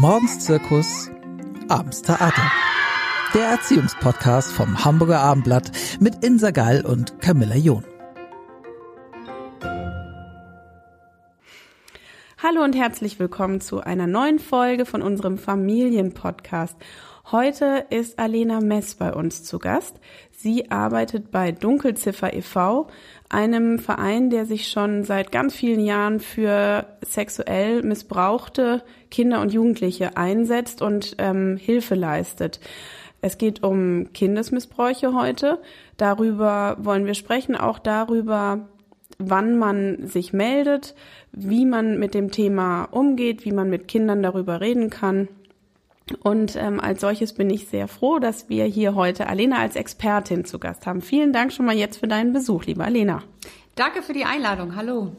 Morgens Zirkus, abends Theater. Der Erziehungspodcast vom Hamburger Abendblatt mit Insa Gall und Camilla John. Hallo und herzlich willkommen zu einer neuen Folge von unserem Familienpodcast. Heute ist Alena Mess bei uns zu Gast. Sie arbeitet bei Dunkelziffer e.V., einem Verein, der sich schon seit ganz vielen Jahren für sexuell missbrauchte Kinder und Jugendliche einsetzt und ähm, Hilfe leistet. Es geht um Kindesmissbräuche heute. Darüber wollen wir sprechen, auch darüber, wann man sich meldet, wie man mit dem Thema umgeht, wie man mit Kindern darüber reden kann und ähm, als solches bin ich sehr froh, dass wir hier heute Alena als Expertin zu Gast haben. Vielen Dank schon mal jetzt für deinen Besuch, liebe Alena. Danke für die Einladung. Hallo.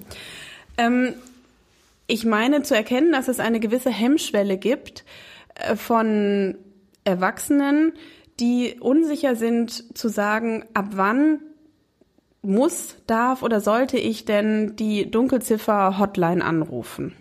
Ähm, ich meine zu erkennen, dass es eine gewisse Hemmschwelle gibt äh, von Erwachsenen, die unsicher sind zu sagen, ab wann muss, darf oder sollte ich denn die Dunkelziffer Hotline anrufen?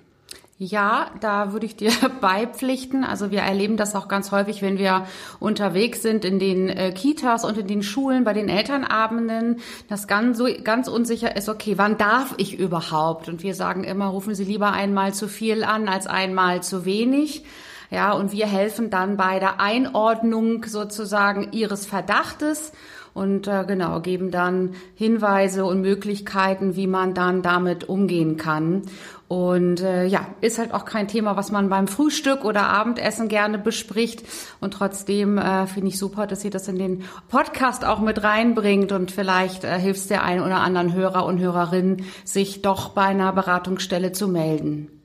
Ja, da würde ich dir beipflichten. Also wir erleben das auch ganz häufig, wenn wir unterwegs sind in den äh, Kitas und in den Schulen, bei den Elternabenden, dass ganz, so, ganz unsicher ist, okay, wann darf ich überhaupt? Und wir sagen immer, rufen Sie lieber einmal zu viel an als einmal zu wenig. Ja, und wir helfen dann bei der Einordnung sozusagen Ihres Verdachtes und äh, genau geben dann Hinweise und Möglichkeiten, wie man dann damit umgehen kann. Und äh, ja, ist halt auch kein Thema, was man beim Frühstück oder Abendessen gerne bespricht. Und trotzdem äh, finde ich super, dass sie das in den Podcast auch mit reinbringt und vielleicht äh, hilft es der einen oder anderen Hörer und Hörerin, sich doch bei einer Beratungsstelle zu melden.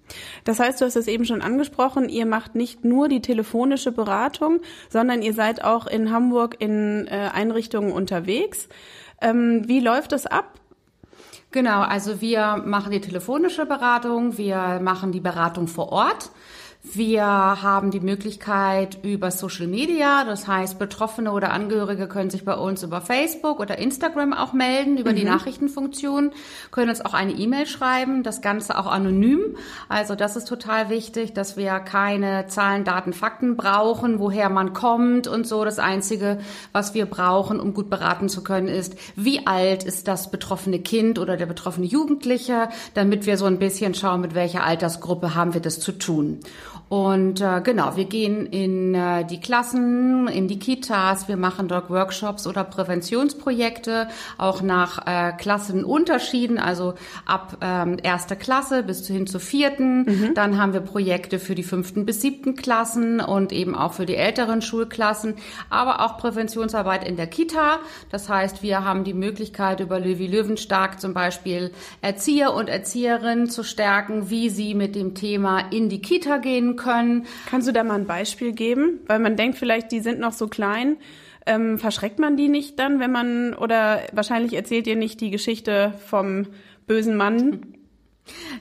Das heißt, du hast es eben schon angesprochen, ihr macht nicht nur die telefonische Beratung, sondern ihr seid auch in Hamburg in äh, Einrichtungen unterwegs. Ähm, wie läuft das ab? Genau, also wir machen die telefonische Beratung, wir machen die Beratung vor Ort. Wir haben die Möglichkeit über Social Media, das heißt Betroffene oder Angehörige können sich bei uns über Facebook oder Instagram auch melden, über mhm. die Nachrichtenfunktion, können uns auch eine E-Mail schreiben, das Ganze auch anonym. Also das ist total wichtig, dass wir keine Zahlen, Daten, Fakten brauchen, woher man kommt und so. Das Einzige, was wir brauchen, um gut beraten zu können, ist, wie alt ist das betroffene Kind oder der betroffene Jugendliche, damit wir so ein bisschen schauen, mit welcher Altersgruppe haben wir das zu tun. Und äh, genau, wir gehen in äh, die Klassen, in die Kitas, wir machen dort Workshops oder Präventionsprojekte, auch nach äh, Klassenunterschieden, also ab ähm, erster Klasse bis hin zur vierten. Mhm. Dann haben wir Projekte für die fünften bis siebten Klassen und eben auch für die älteren Schulklassen, aber auch Präventionsarbeit in der Kita. Das heißt, wir haben die Möglichkeit, über Löwy Löwenstark zum Beispiel Erzieher und Erzieherinnen zu stärken, wie sie mit dem Thema in die Kita gehen können. Kannst du da mal ein Beispiel geben? Weil man denkt vielleicht, die sind noch so klein. Ähm, verschreckt man die nicht dann, wenn man, oder wahrscheinlich erzählt ihr nicht die Geschichte vom bösen Mann,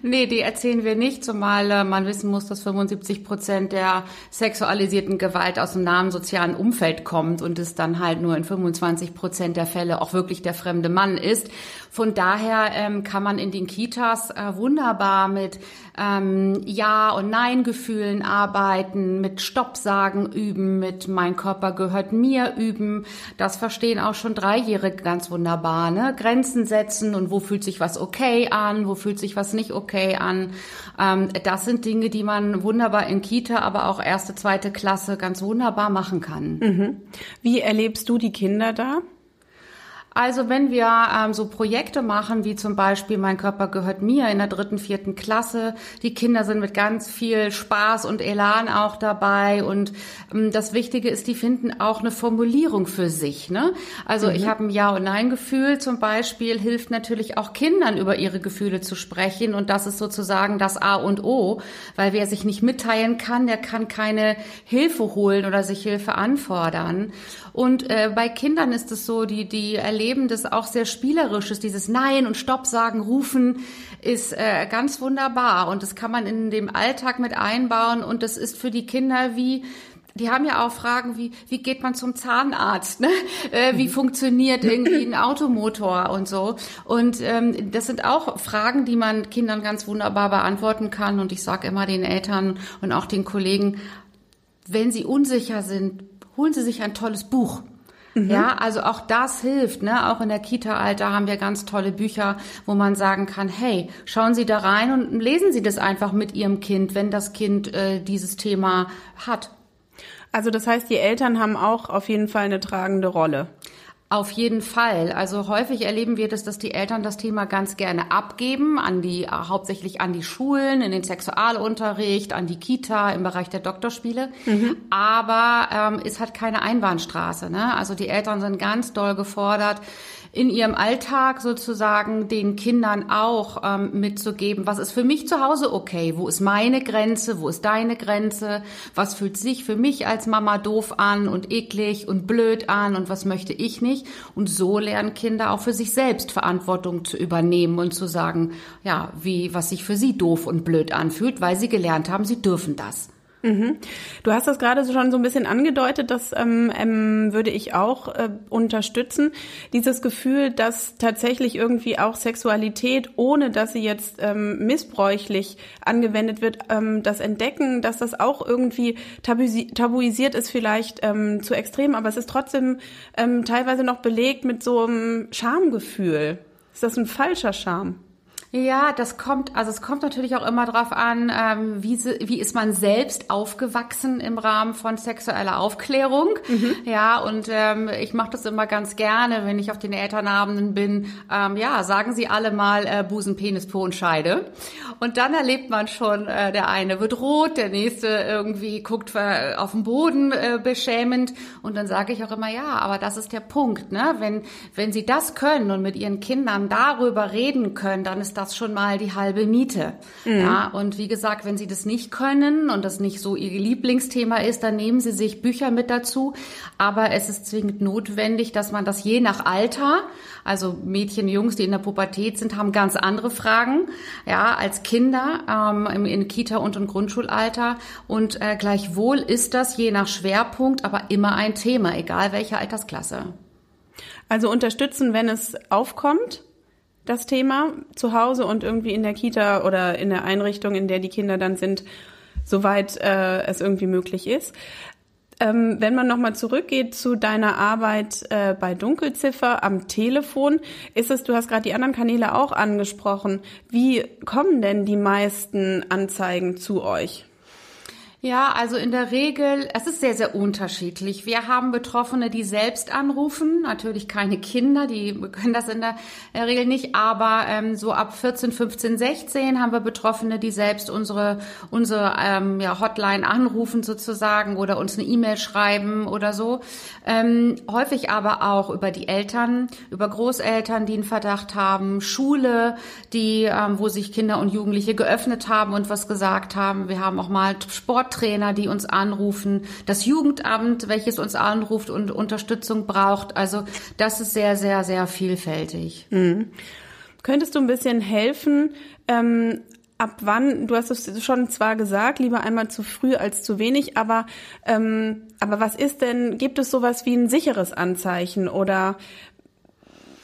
Nee, die erzählen wir nicht, zumal äh, man wissen muss, dass 75 Prozent der sexualisierten Gewalt aus dem nahen sozialen Umfeld kommt und es dann halt nur in 25 Prozent der Fälle auch wirklich der fremde Mann ist. Von daher ähm, kann man in den Kitas äh, wunderbar mit ähm, Ja- und Nein-Gefühlen arbeiten, mit Stopp sagen üben, mit Mein Körper gehört mir üben. Das verstehen auch schon Dreijährige ganz wunderbar. Ne? Grenzen setzen und wo fühlt sich was okay an, wo fühlt sich was nicht okay an. Ähm, das sind Dinge, die man wunderbar in Kita, aber auch erste, zweite Klasse ganz wunderbar machen kann. Mhm. Wie erlebst du die Kinder da? Also wenn wir ähm, so Projekte machen, wie zum Beispiel Mein Körper gehört mir in der dritten, vierten Klasse, die Kinder sind mit ganz viel Spaß und Elan auch dabei und ähm, das Wichtige ist, die finden auch eine Formulierung für sich. Ne? Also mhm. ich habe ein Ja- und Nein-Gefühl zum Beispiel, hilft natürlich auch Kindern über ihre Gefühle zu sprechen und das ist sozusagen das A und O, weil wer sich nicht mitteilen kann, der kann keine Hilfe holen oder sich Hilfe anfordern. Und äh, bei Kindern ist es so, die, die erleben das auch sehr spielerisches, dieses Nein und Stopp sagen, rufen ist äh, ganz wunderbar und das kann man in dem Alltag mit einbauen und das ist für die Kinder wie die haben ja auch Fragen wie, wie geht man zum Zahnarzt? Ne? Äh, wie funktioniert irgendwie ein Automotor und so? Und ähm, das sind auch Fragen, die man Kindern ganz wunderbar beantworten kann. Und ich sage immer den Eltern und auch den Kollegen, wenn sie unsicher sind, holen sie sich ein tolles Buch. Mhm. Ja, also auch das hilft, ne? Auch in der Kita-Alter haben wir ganz tolle Bücher, wo man sagen kann, hey, schauen Sie da rein und lesen Sie das einfach mit Ihrem Kind, wenn das Kind äh, dieses Thema hat. Also das heißt, die Eltern haben auch auf jeden Fall eine tragende Rolle. Auf jeden Fall. Also häufig erleben wir das, dass die Eltern das Thema ganz gerne abgeben an die, äh, hauptsächlich an die Schulen, in den Sexualunterricht, an die Kita im Bereich der Doktorspiele. Mhm. Aber ähm, es hat keine Einbahnstraße. Ne? Also die Eltern sind ganz doll gefordert, in ihrem Alltag sozusagen den Kindern auch ähm, mitzugeben, was ist für mich zu Hause okay, wo ist meine Grenze, wo ist deine Grenze, was fühlt sich für mich als Mama doof an und eklig und blöd an und was möchte ich nicht. Und so lernen Kinder auch für sich selbst Verantwortung zu übernehmen und zu sagen, ja, wie, was sich für sie doof und blöd anfühlt, weil sie gelernt haben, sie dürfen das. Mhm. Du hast das gerade schon so ein bisschen angedeutet, das ähm, ähm, würde ich auch äh, unterstützen. Dieses Gefühl, dass tatsächlich irgendwie auch Sexualität, ohne dass sie jetzt ähm, missbräuchlich angewendet wird, ähm, das Entdecken, dass das auch irgendwie tabuisi tabuisiert ist, vielleicht ähm, zu extrem, aber es ist trotzdem ähm, teilweise noch belegt mit so einem Schamgefühl. Ist das ein falscher Scham? Ja, das kommt, also es kommt natürlich auch immer darauf an, ähm, wie, wie ist man selbst aufgewachsen im Rahmen von sexueller Aufklärung. Mhm. Ja, und ähm, ich mache das immer ganz gerne, wenn ich auf den Elternabenden bin. Ähm, ja, sagen Sie alle mal äh, Busen, Penis, Po und Scheide. Und dann erlebt man schon, äh, der eine wird rot, der nächste irgendwie guckt äh, auf den Boden äh, beschämend. Und dann sage ich auch immer, ja, aber das ist der Punkt, ne? Wenn, wenn Sie das können und mit Ihren Kindern darüber reden können, dann ist das das schon mal die halbe Miete. Mhm. Ja, und wie gesagt, wenn Sie das nicht können und das nicht so Ihr Lieblingsthema ist, dann nehmen Sie sich Bücher mit dazu. Aber es ist zwingend notwendig, dass man das je nach Alter, also Mädchen, Jungs, die in der Pubertät sind, haben ganz andere Fragen, ja, als Kinder ähm, im in Kita und im Grundschulalter. Und äh, gleichwohl ist das je nach Schwerpunkt aber immer ein Thema, egal welche Altersklasse. Also unterstützen, wenn es aufkommt, das Thema zu Hause und irgendwie in der Kita oder in der Einrichtung, in der die Kinder dann sind, soweit äh, es irgendwie möglich ist. Ähm, wenn man nochmal zurückgeht zu deiner Arbeit äh, bei Dunkelziffer am Telefon, ist es, du hast gerade die anderen Kanäle auch angesprochen, wie kommen denn die meisten Anzeigen zu euch? Ja, also in der Regel, es ist sehr, sehr unterschiedlich. Wir haben Betroffene, die selbst anrufen, natürlich keine Kinder, die können das in der Regel nicht, aber ähm, so ab 14, 15, 16 haben wir Betroffene, die selbst unsere, unsere ähm, ja, Hotline anrufen sozusagen oder uns eine E-Mail schreiben oder so. Ähm, häufig aber auch über die Eltern, über Großeltern, die einen Verdacht haben, Schule, die, ähm, wo sich Kinder und Jugendliche geöffnet haben und was gesagt haben. Wir haben auch mal Sport Sporttrainer, die uns anrufen, das Jugendamt, welches uns anruft und Unterstützung braucht. Also das ist sehr, sehr, sehr vielfältig. Mhm. Könntest du ein bisschen helfen? Ähm, ab wann, du hast es schon zwar gesagt, lieber einmal zu früh als zu wenig, aber, ähm, aber was ist denn, gibt es sowas wie ein sicheres Anzeichen oder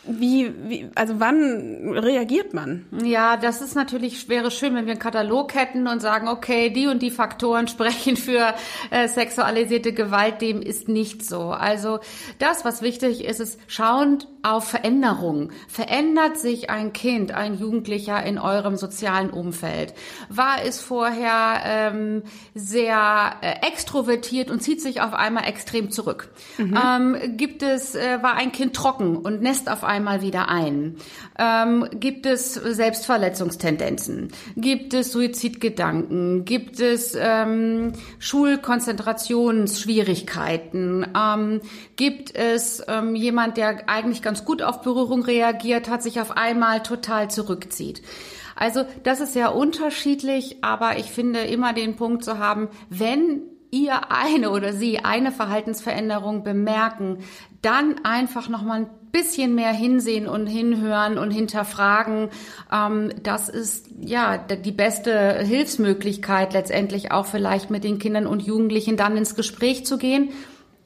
wie, wie, also wann reagiert man? Ja, das ist natürlich, wäre schön, wenn wir einen Katalog hätten und sagen, okay, die und die Faktoren sprechen für äh, sexualisierte Gewalt, dem ist nicht so. Also das, was wichtig ist, ist schauend auf Veränderungen. Verändert sich ein Kind, ein Jugendlicher in eurem sozialen Umfeld? War es vorher ähm, sehr äh, extrovertiert und zieht sich auf einmal extrem zurück? Mhm. Ähm, gibt es, äh, war ein Kind trocken und nässt auf einmal wieder ein? Ähm, gibt es Selbstverletzungstendenzen? Gibt es Suizidgedanken? Gibt es ähm, Schulkonzentrationsschwierigkeiten? Ähm, gibt es ähm, jemand, der eigentlich ganz gut auf Berührung reagiert, hat sich auf einmal total zurückzieht? Also das ist sehr unterschiedlich, aber ich finde immer den Punkt zu haben, wenn ihr eine oder sie eine Verhaltensveränderung bemerken, dann einfach nochmal bisschen mehr hinsehen und hinhören und hinterfragen, ähm, das ist ja die beste Hilfsmöglichkeit letztendlich auch vielleicht mit den Kindern und Jugendlichen dann ins Gespräch zu gehen.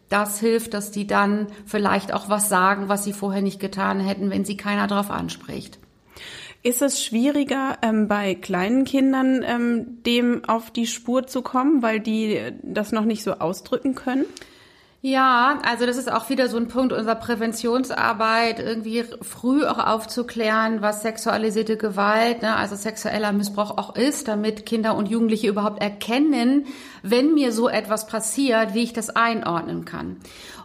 Das hilft, dass die dann vielleicht auch was sagen, was sie vorher nicht getan hätten, wenn sie keiner darauf anspricht. Ist es schwieriger, ähm, bei kleinen Kindern ähm, dem auf die Spur zu kommen, weil die das noch nicht so ausdrücken können? Ja, also das ist auch wieder so ein Punkt unserer Präventionsarbeit, irgendwie früh auch aufzuklären, was sexualisierte Gewalt, ne, also sexueller Missbrauch auch ist, damit Kinder und Jugendliche überhaupt erkennen, wenn mir so etwas passiert, wie ich das einordnen kann.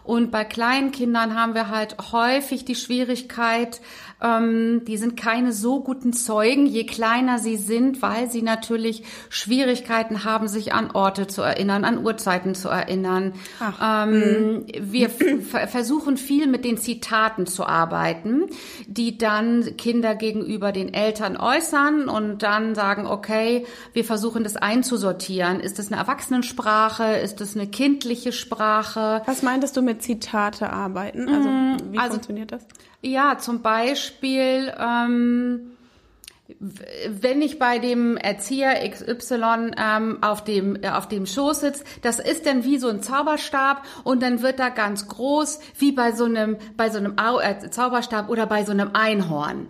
Und bei kleinen Kindern haben wir halt häufig die Schwierigkeit, ähm, die sind keine so guten Zeugen, je kleiner sie sind, weil sie natürlich Schwierigkeiten haben, sich an Orte zu erinnern, an Uhrzeiten zu erinnern. Ähm, wir versuchen viel mit den Zitaten zu arbeiten, die dann Kinder gegenüber den Eltern äußern und dann sagen, okay, wir versuchen das einzusortieren. Ist das eine Erwachsenensprache? Ist das eine kindliche Sprache? Was meintest du mit Zitate arbeiten? Also mm, wie also, funktioniert das? Ja, zum Beispiel, ähm, wenn ich bei dem Erzieher XY ähm, auf dem äh, auf dem Schoß sitze, das ist dann wie so ein Zauberstab und dann wird da ganz groß wie bei so einem bei so einem Au äh, Zauberstab oder bei so einem Einhorn.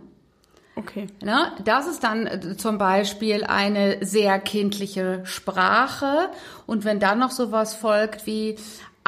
Okay. Ne? Das ist dann äh, zum Beispiel eine sehr kindliche Sprache. Und wenn dann noch sowas folgt wie,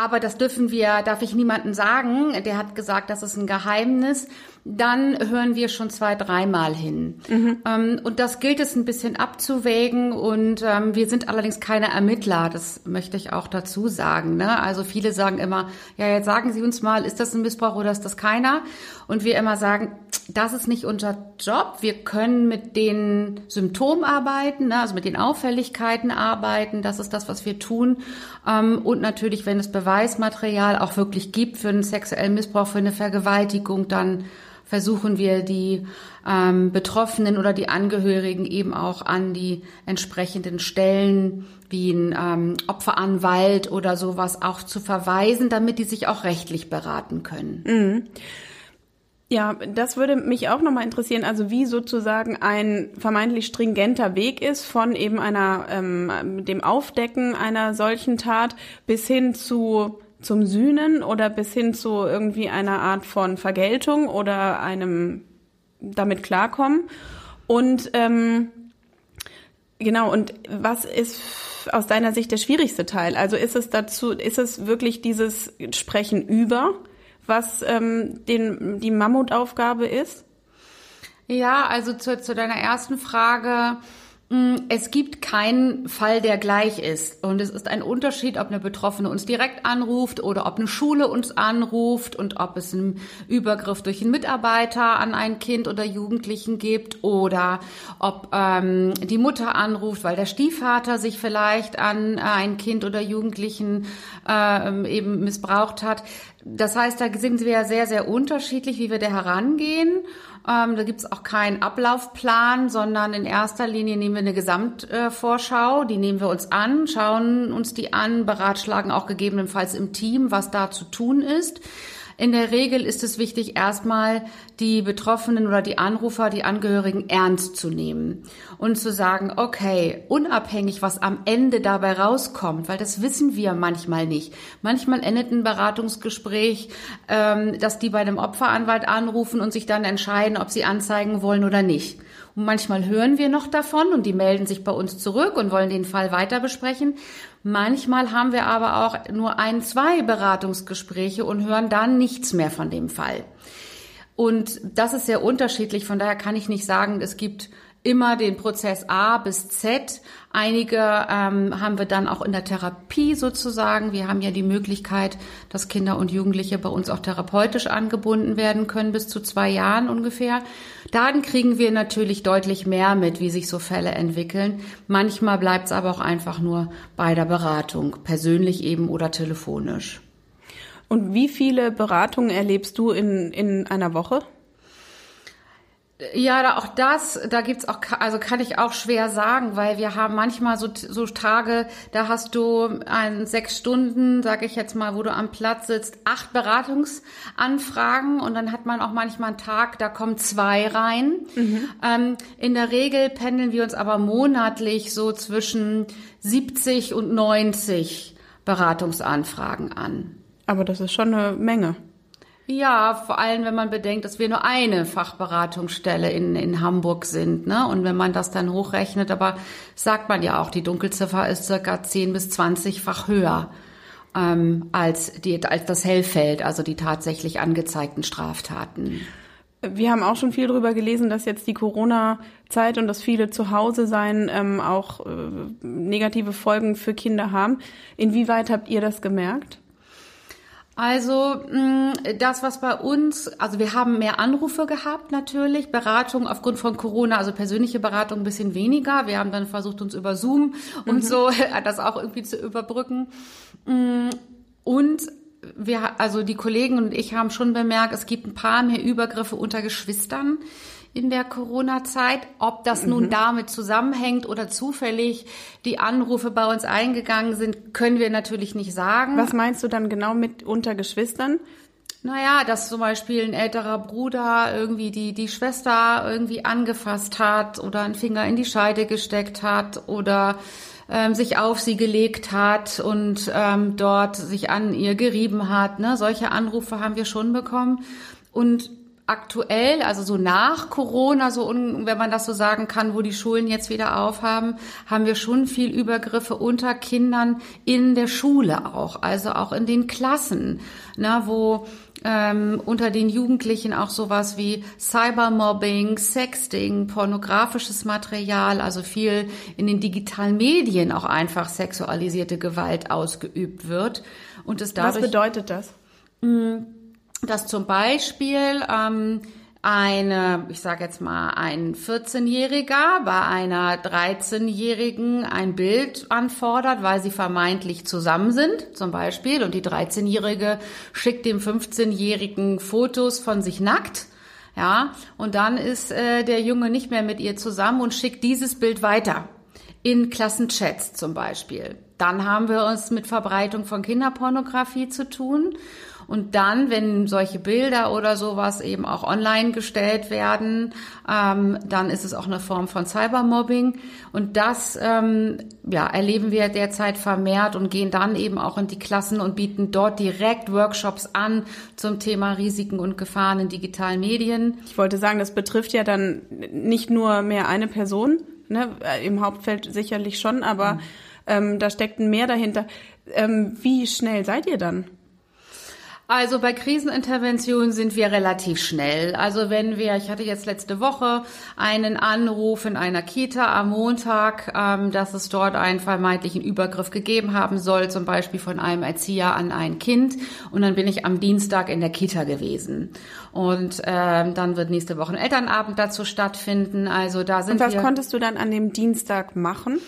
aber das dürfen wir, darf ich niemandem sagen. Der hat gesagt, das ist ein Geheimnis dann hören wir schon zwei, dreimal hin. Mhm. Und das gilt es ein bisschen abzuwägen. Und ähm, wir sind allerdings keine Ermittler, das möchte ich auch dazu sagen. Ne? Also viele sagen immer, ja, jetzt sagen Sie uns mal, ist das ein Missbrauch oder ist das keiner? Und wir immer sagen, das ist nicht unser Job. Wir können mit den Symptomen arbeiten, ne? also mit den Auffälligkeiten arbeiten. Das ist das, was wir tun. Ähm, und natürlich, wenn es Beweismaterial auch wirklich gibt für einen sexuellen Missbrauch, für eine Vergewaltigung, dann versuchen wir die ähm, Betroffenen oder die Angehörigen eben auch an die entsprechenden Stellen wie ein ähm, Opferanwalt oder sowas auch zu verweisen, damit die sich auch rechtlich beraten können. Mhm. Ja, das würde mich auch nochmal interessieren, also wie sozusagen ein vermeintlich stringenter Weg ist von eben einer ähm, dem Aufdecken einer solchen Tat bis hin zu zum Sühnen oder bis hin zu irgendwie einer Art von Vergeltung oder einem damit klarkommen. Und ähm, genau, und was ist aus deiner Sicht der schwierigste Teil? Also ist es dazu, ist es wirklich dieses Sprechen über, was ähm, den, die Mammutaufgabe ist? Ja, also zu, zu deiner ersten Frage es gibt keinen Fall, der gleich ist. Und es ist ein Unterschied, ob eine Betroffene uns direkt anruft oder ob eine Schule uns anruft und ob es einen Übergriff durch einen Mitarbeiter an ein Kind oder Jugendlichen gibt oder ob ähm, die Mutter anruft, weil der Stiefvater sich vielleicht an ein Kind oder Jugendlichen äh, eben missbraucht hat. Das heißt, da sind wir sehr, sehr unterschiedlich, wie wir da herangehen. Ähm, da gibt es auch keinen Ablaufplan, sondern in erster Linie nehmen wir eine Gesamtvorschau. Äh, die nehmen wir uns an, schauen uns die an, beratschlagen auch gegebenenfalls im Team, was da zu tun ist. In der Regel ist es wichtig, erstmal die Betroffenen oder die Anrufer, die Angehörigen ernst zu nehmen und zu sagen, okay, unabhängig, was am Ende dabei rauskommt, weil das wissen wir manchmal nicht. Manchmal endet ein Beratungsgespräch, ähm, dass die bei dem Opferanwalt anrufen und sich dann entscheiden, ob sie anzeigen wollen oder nicht. Manchmal hören wir noch davon und die melden sich bei uns zurück und wollen den Fall weiter besprechen. Manchmal haben wir aber auch nur ein, zwei Beratungsgespräche und hören dann nichts mehr von dem Fall. Und das ist sehr unterschiedlich. Von daher kann ich nicht sagen, es gibt immer den Prozess A bis Z. Einige ähm, haben wir dann auch in der Therapie sozusagen. Wir haben ja die Möglichkeit, dass Kinder und Jugendliche bei uns auch therapeutisch angebunden werden können, bis zu zwei Jahren ungefähr. Dann kriegen wir natürlich deutlich mehr mit, wie sich so Fälle entwickeln. Manchmal bleibt es aber auch einfach nur bei der Beratung, persönlich eben oder telefonisch. Und wie viele Beratungen erlebst du in, in einer Woche? Ja, da auch das, da gibt's auch, also kann ich auch schwer sagen, weil wir haben manchmal so, so Tage, da hast du ein sechs Stunden, sage ich jetzt mal, wo du am Platz sitzt, acht Beratungsanfragen und dann hat man auch manchmal einen Tag, da kommen zwei rein. Mhm. Ähm, in der Regel pendeln wir uns aber monatlich so zwischen 70 und 90 Beratungsanfragen an. Aber das ist schon eine Menge. Ja, vor allem, wenn man bedenkt, dass wir nur eine Fachberatungsstelle in, in Hamburg sind. Ne? Und wenn man das dann hochrechnet, aber sagt man ja auch, die Dunkelziffer ist circa 10 bis 20-fach höher ähm, als, die, als das Hellfeld, also die tatsächlich angezeigten Straftaten. Wir haben auch schon viel darüber gelesen, dass jetzt die Corona-Zeit und das viele zu Hause sein ähm, auch äh, negative Folgen für Kinder haben. Inwieweit habt ihr das gemerkt? Also mm, das, was bei uns, also wir haben mehr Anrufe gehabt natürlich, Beratung aufgrund von Corona, also persönliche Beratung ein bisschen weniger. Wir haben dann versucht, uns über Zoom und mhm. so das auch irgendwie zu überbrücken. Mm, und wir, also die Kollegen und ich haben schon bemerkt, es gibt ein paar mehr Übergriffe unter Geschwistern in der Corona-Zeit. Ob das nun mhm. damit zusammenhängt oder zufällig die Anrufe bei uns eingegangen sind, können wir natürlich nicht sagen. Was meinst du dann genau mit unter Geschwistern? Naja, dass zum Beispiel ein älterer Bruder irgendwie die, die Schwester irgendwie angefasst hat oder einen Finger in die Scheide gesteckt hat oder ähm, sich auf sie gelegt hat und ähm, dort sich an ihr gerieben hat. Ne? Solche Anrufe haben wir schon bekommen. Und aktuell, also so nach Corona, so wenn man das so sagen kann, wo die Schulen jetzt wieder aufhaben, haben wir schon viel Übergriffe unter Kindern in der Schule auch, also auch in den Klassen, ne, wo ähm, unter den Jugendlichen auch sowas wie Cybermobbing, Sexting, pornografisches Material, also viel in den digitalen Medien auch einfach sexualisierte Gewalt ausgeübt wird. Und es dadurch, Was bedeutet das? Mh, dass zum Beispiel ähm, eine, ich sage jetzt mal, ein 14-Jähriger bei einer 13-Jährigen ein Bild anfordert, weil sie vermeintlich zusammen sind, zum Beispiel, und die 13-Jährige schickt dem 15-Jährigen Fotos von sich nackt. Ja, und dann ist äh, der Junge nicht mehr mit ihr zusammen und schickt dieses Bild weiter. In Klassenchats zum Beispiel. Dann haben wir uns mit Verbreitung von Kinderpornografie zu tun. Und dann, wenn solche Bilder oder sowas eben auch online gestellt werden, ähm, dann ist es auch eine Form von Cybermobbing. Und das ähm, ja, erleben wir derzeit vermehrt und gehen dann eben auch in die Klassen und bieten dort direkt Workshops an zum Thema Risiken und Gefahren in digitalen Medien. Ich wollte sagen, das betrifft ja dann nicht nur mehr eine Person, ne? im Hauptfeld sicherlich schon, aber mhm. ähm, da steckt ein mehr dahinter. Ähm, wie schnell seid ihr dann? Also bei Kriseninterventionen sind wir relativ schnell. Also wenn wir, ich hatte jetzt letzte Woche einen Anruf in einer Kita am Montag, ähm, dass es dort einen vermeintlichen Übergriff gegeben haben soll, zum Beispiel von einem Erzieher an ein Kind. Und dann bin ich am Dienstag in der Kita gewesen. Und ähm, dann wird nächste Woche ein Elternabend dazu stattfinden. Also da sind Und was wir konntest du dann an dem Dienstag machen?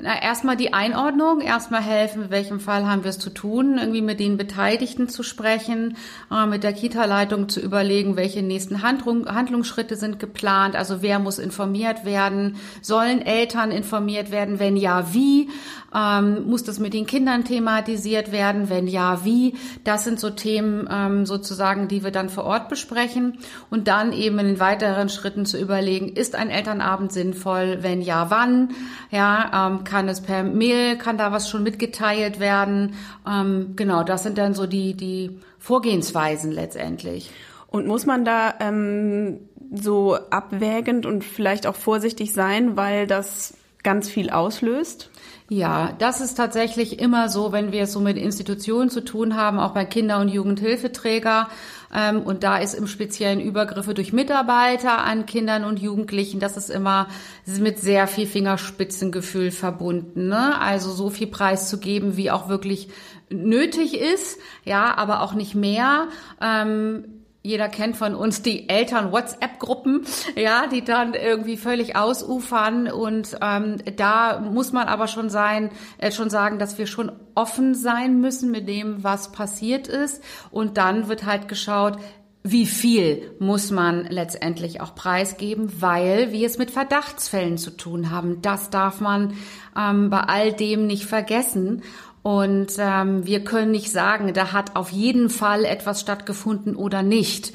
Na, erstmal die Einordnung, erstmal helfen, mit welchem Fall haben wir es zu tun, irgendwie mit den Beteiligten zu sprechen, äh, mit der Kita-Leitung zu überlegen, welche nächsten Handlung, Handlungsschritte sind geplant, also wer muss informiert werden, sollen Eltern informiert werden, wenn ja, wie, ähm, muss das mit den Kindern thematisiert werden, wenn ja, wie, das sind so Themen ähm, sozusagen, die wir dann vor Ort besprechen und dann eben in den weiteren Schritten zu überlegen, ist ein Elternabend sinnvoll, wenn ja, wann, ja, ähm, kann es per Mail, kann da was schon mitgeteilt werden. Ähm, genau, das sind dann so die, die Vorgehensweisen letztendlich. Und muss man da ähm, so abwägend und vielleicht auch vorsichtig sein, weil das ganz viel auslöst? Ja, das ist tatsächlich immer so, wenn wir es so mit Institutionen zu tun haben, auch bei Kinder- und Jugendhilfeträger. Ähm, und da ist im Speziellen Übergriffe durch Mitarbeiter an Kindern und Jugendlichen, das ist immer mit sehr viel Fingerspitzengefühl verbunden. Ne? Also so viel Preis zu geben, wie auch wirklich nötig ist, ja, aber auch nicht mehr. Ähm, jeder kennt von uns die Eltern-WhatsApp-Gruppen, ja, die dann irgendwie völlig ausufern. Und ähm, da muss man aber schon sein, äh, schon sagen, dass wir schon offen sein müssen mit dem, was passiert ist. Und dann wird halt geschaut, wie viel muss man letztendlich auch preisgeben, weil wir es mit Verdachtsfällen zu tun haben. Das darf man ähm, bei all dem nicht vergessen. Und ähm, wir können nicht sagen, da hat auf jeden Fall etwas stattgefunden oder nicht.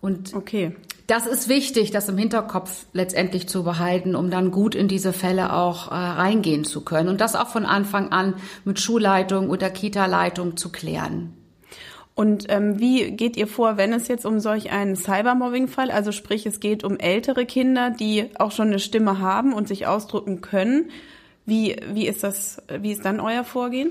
Und okay. das ist wichtig, das im Hinterkopf letztendlich zu behalten, um dann gut in diese Fälle auch äh, reingehen zu können. Und das auch von Anfang an mit Schulleitung oder Kita-Leitung zu klären. Und ähm, wie geht ihr vor, wenn es jetzt um solch einen Cybermobbing-Fall, also sprich es geht um ältere Kinder, die auch schon eine Stimme haben und sich ausdrücken können? Wie, wie ist das, wie ist dann euer Vorgehen?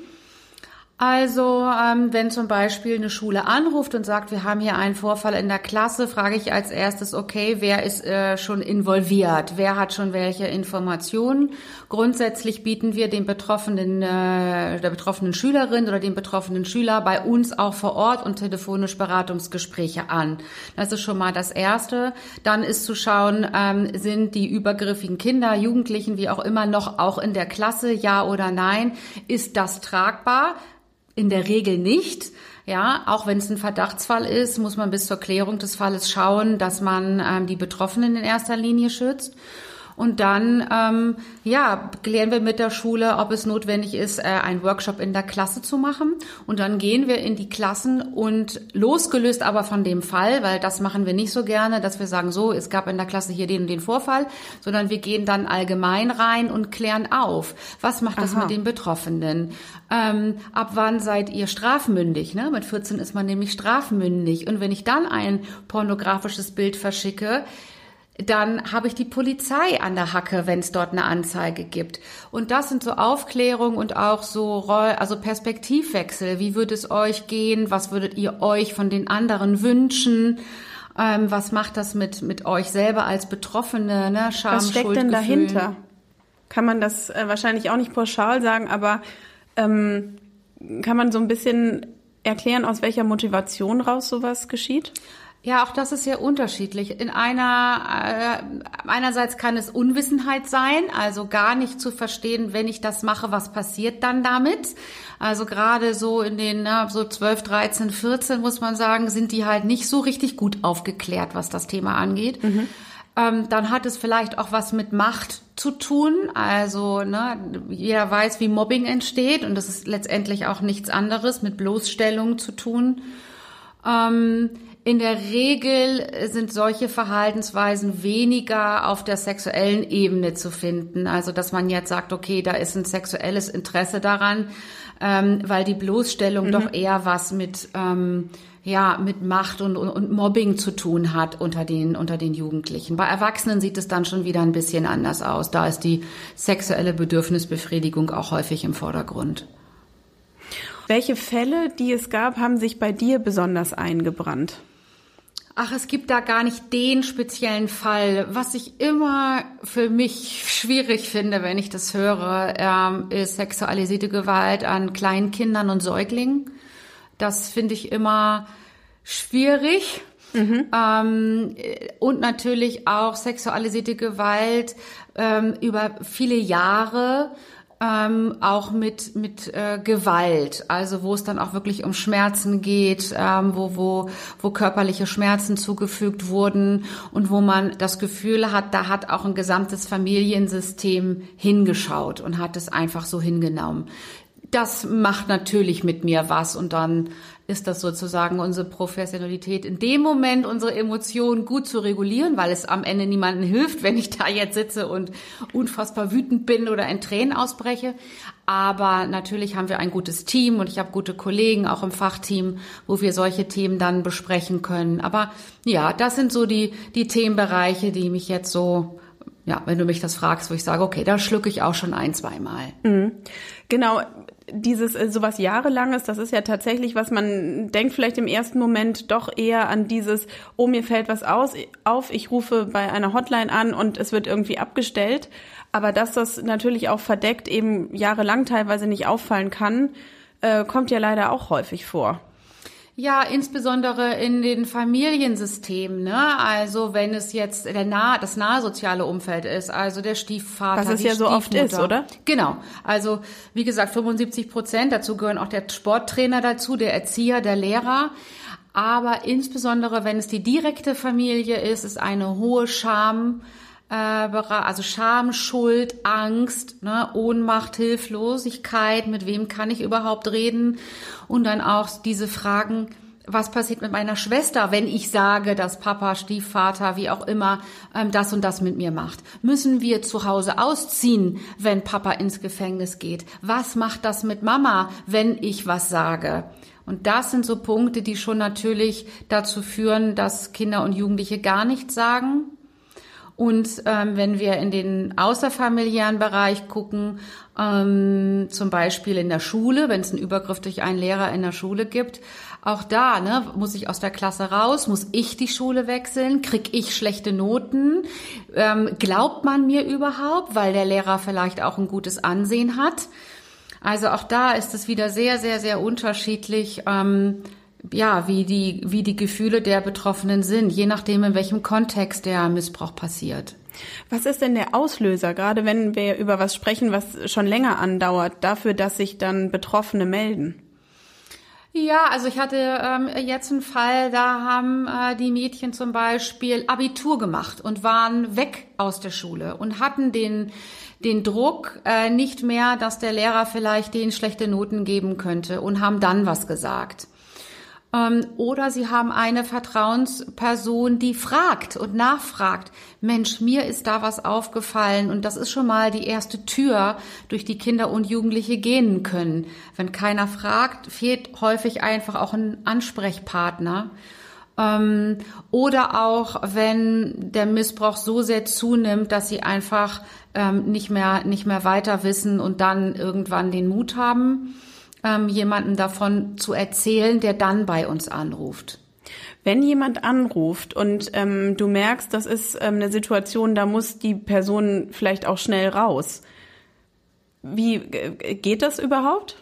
Also, ähm, wenn zum Beispiel eine Schule anruft und sagt, wir haben hier einen Vorfall in der Klasse, frage ich als erstes, okay, wer ist äh, schon involviert? Wer hat schon welche Informationen? Grundsätzlich bieten wir dem betroffenen, äh, der betroffenen Schülerin oder dem betroffenen Schüler bei uns auch vor Ort und telefonisch Beratungsgespräche an. Das ist schon mal das Erste. Dann ist zu schauen, ähm, sind die übergriffigen Kinder, Jugendlichen, wie auch immer, noch auch in der Klasse, ja oder nein? Ist das tragbar? In der Regel nicht. Ja, auch wenn es ein Verdachtsfall ist, muss man bis zur Klärung des Falles schauen, dass man ähm, die Betroffenen in erster Linie schützt. Und dann, ähm, ja, klären wir mit der Schule, ob es notwendig ist, äh, einen Workshop in der Klasse zu machen. Und dann gehen wir in die Klassen und losgelöst aber von dem Fall, weil das machen wir nicht so gerne, dass wir sagen, so, es gab in der Klasse hier den und den Vorfall, sondern wir gehen dann allgemein rein und klären auf. Was macht das Aha. mit den Betroffenen? Ähm, ab wann seid ihr strafmündig? Ne? Mit 14 ist man nämlich strafmündig. Und wenn ich dann ein pornografisches Bild verschicke, dann habe ich die Polizei an der Hacke, wenn es dort eine Anzeige gibt. Und das sind so Aufklärung und auch so also Perspektivwechsel. Wie würde es euch gehen? Was würdet ihr euch von den anderen wünschen? Ähm, was macht das mit mit euch selber als Betroffene? Ne? Scham, was steckt denn dahinter? Kann man das äh, wahrscheinlich auch nicht pauschal sagen, aber ähm, kann man so ein bisschen erklären, aus welcher Motivation raus sowas geschieht? Ja, auch das ist sehr unterschiedlich. In einer äh, einerseits kann es Unwissenheit sein, also gar nicht zu verstehen, wenn ich das mache, was passiert dann damit. Also gerade so in den na, so 12, 13, 14 muss man sagen, sind die halt nicht so richtig gut aufgeklärt, was das Thema angeht. Mhm. Ähm, dann hat es vielleicht auch was mit Macht zu tun. Also ne, jeder weiß, wie Mobbing entsteht und das ist letztendlich auch nichts anderes mit Bloßstellung zu tun. In der Regel sind solche Verhaltensweisen weniger auf der sexuellen Ebene zu finden. Also, dass man jetzt sagt, okay, da ist ein sexuelles Interesse daran, ähm, weil die Bloßstellung mhm. doch eher was mit, ähm, ja, mit Macht und, und, und Mobbing zu tun hat unter den, unter den Jugendlichen. Bei Erwachsenen sieht es dann schon wieder ein bisschen anders aus. Da ist die sexuelle Bedürfnisbefriedigung auch häufig im Vordergrund. Welche Fälle, die es gab, haben sich bei dir besonders eingebrannt? Ach, es gibt da gar nicht den speziellen Fall. Was ich immer für mich schwierig finde, wenn ich das höre, ähm, ist sexualisierte Gewalt an kleinen Kindern und Säuglingen. Das finde ich immer schwierig. Mhm. Ähm, und natürlich auch sexualisierte Gewalt ähm, über viele Jahre ähm, auch mit mit äh, Gewalt, also wo es dann auch wirklich um Schmerzen geht, ähm, wo wo wo körperliche Schmerzen zugefügt wurden und wo man das Gefühl hat, da hat auch ein gesamtes Familiensystem hingeschaut und hat es einfach so hingenommen. Das macht natürlich mit mir was und dann ist das sozusagen unsere Professionalität, in dem Moment unsere Emotionen gut zu regulieren, weil es am Ende niemandem hilft, wenn ich da jetzt sitze und unfassbar wütend bin oder in Tränen ausbreche. Aber natürlich haben wir ein gutes Team und ich habe gute Kollegen auch im Fachteam, wo wir solche Themen dann besprechen können. Aber ja, das sind so die, die Themenbereiche, die mich jetzt so ja, wenn du mich das fragst, wo ich sage, okay, da schlucke ich auch schon ein, zweimal. Mhm. Genau, dieses äh, sowas jahrelanges, das ist ja tatsächlich, was man denkt vielleicht im ersten Moment doch eher an dieses, oh mir fällt was aus, auf, ich rufe bei einer Hotline an und es wird irgendwie abgestellt. Aber dass das natürlich auch verdeckt eben jahrelang teilweise nicht auffallen kann, äh, kommt ja leider auch häufig vor. Ja, insbesondere in den Familiensystemen, ne? Also wenn es jetzt der nah, das nahe soziale Umfeld ist, also der Stiefvater, Was es ja so oft ist, oder? Genau. Also wie gesagt, 75 Prozent. Dazu gehören auch der Sporttrainer dazu, der Erzieher, der Lehrer. Aber insbesondere, wenn es die direkte Familie ist, ist eine hohe Scham, äh, also Scham, Schuld, Angst, ne, Ohnmacht, Hilflosigkeit, mit wem kann ich überhaupt reden? Und dann auch diese Fragen, was passiert mit meiner Schwester, wenn ich sage, dass Papa, Stiefvater, wie auch immer, ähm, das und das mit mir macht? Müssen wir zu Hause ausziehen, wenn Papa ins Gefängnis geht? Was macht das mit Mama, wenn ich was sage? Und das sind so Punkte, die schon natürlich dazu führen, dass Kinder und Jugendliche gar nichts sagen. Und ähm, wenn wir in den außerfamiliären Bereich gucken, ähm, zum Beispiel in der Schule, wenn es einen Übergriff durch einen Lehrer in der Schule gibt, auch da ne, muss ich aus der Klasse raus, muss ich die Schule wechseln, krieg ich schlechte Noten, ähm, glaubt man mir überhaupt, weil der Lehrer vielleicht auch ein gutes Ansehen hat. Also auch da ist es wieder sehr, sehr, sehr unterschiedlich. Ähm, ja, wie die, wie die Gefühle der Betroffenen sind, je nachdem, in welchem Kontext der Missbrauch passiert. Was ist denn der Auslöser, gerade wenn wir über was sprechen, was schon länger andauert, dafür, dass sich dann Betroffene melden? Ja, also ich hatte ähm, jetzt einen Fall, da haben äh, die Mädchen zum Beispiel Abitur gemacht und waren weg aus der Schule und hatten den den Druck äh, nicht mehr, dass der Lehrer vielleicht denen schlechte Noten geben könnte und haben dann was gesagt. Ähm, oder sie haben eine Vertrauensperson, die fragt und nachfragt, Mensch, mir ist da was aufgefallen und das ist schon mal die erste Tür, durch die Kinder und Jugendliche gehen können. Wenn keiner fragt, fehlt häufig einfach auch ein Ansprechpartner. Ähm, oder auch, wenn der Missbrauch so sehr zunimmt, dass sie einfach ähm, nicht mehr, nicht mehr weiter wissen und dann irgendwann den Mut haben ähm, jemandem davon zu erzählen, der dann bei uns anruft. Wenn jemand anruft und ähm, du merkst, das ist ähm, eine Situation, da muss die Person vielleicht auch schnell raus. Wie äh, geht das überhaupt?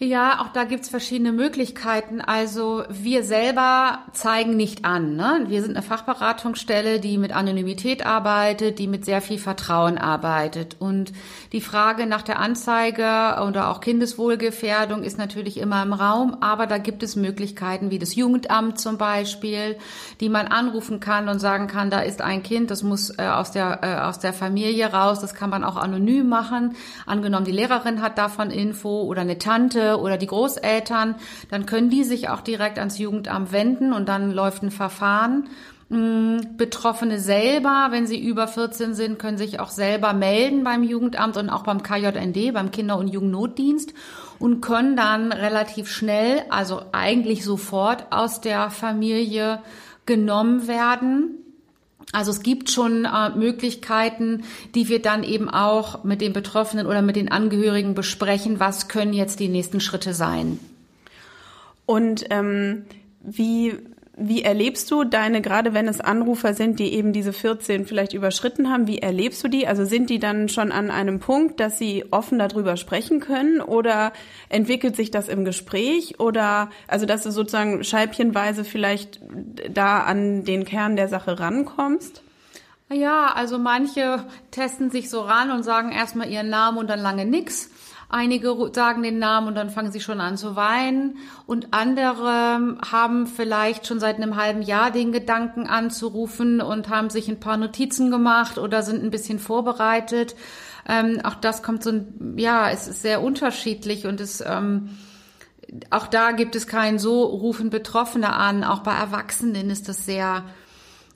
Ja, auch da gibt's verschiedene Möglichkeiten. Also wir selber zeigen nicht an. Ne? Wir sind eine Fachberatungsstelle, die mit Anonymität arbeitet, die mit sehr viel Vertrauen arbeitet. Und die Frage nach der Anzeige oder auch Kindeswohlgefährdung ist natürlich immer im Raum, aber da gibt es Möglichkeiten wie das Jugendamt zum Beispiel, die man anrufen kann und sagen kann, da ist ein Kind, das muss äh, aus, der, äh, aus der Familie raus. Das kann man auch anonym machen. Angenommen, die Lehrerin hat davon Info oder eine Tante oder die Großeltern, dann können die sich auch direkt ans Jugendamt wenden und dann läuft ein Verfahren. Mm, Betroffene selber, wenn sie über 14 sind, können sich auch selber melden beim Jugendamt und auch beim KJND, beim Kinder- und Jugendnotdienst und können dann relativ schnell, also eigentlich sofort aus der Familie genommen werden. Also es gibt schon äh, Möglichkeiten, die wir dann eben auch mit den Betroffenen oder mit den Angehörigen besprechen. Was können jetzt die nächsten Schritte sein? Und ähm, wie wie erlebst du deine, gerade wenn es Anrufer sind, die eben diese 14 vielleicht überschritten haben, wie erlebst du die? Also sind die dann schon an einem Punkt, dass sie offen darüber sprechen können oder entwickelt sich das im Gespräch oder also dass du sozusagen scheibchenweise vielleicht da an den Kern der Sache rankommst? Ja, also manche testen sich so ran und sagen erstmal ihren Namen und dann lange nix. Einige sagen den Namen und dann fangen sie schon an zu weinen. Und andere haben vielleicht schon seit einem halben Jahr den Gedanken anzurufen und haben sich ein paar Notizen gemacht oder sind ein bisschen vorbereitet. Ähm, auch das kommt so ein, ja, es ist sehr unterschiedlich und es, ähm, auch da gibt es keinen so rufen Betroffene an. Auch bei Erwachsenen ist das sehr,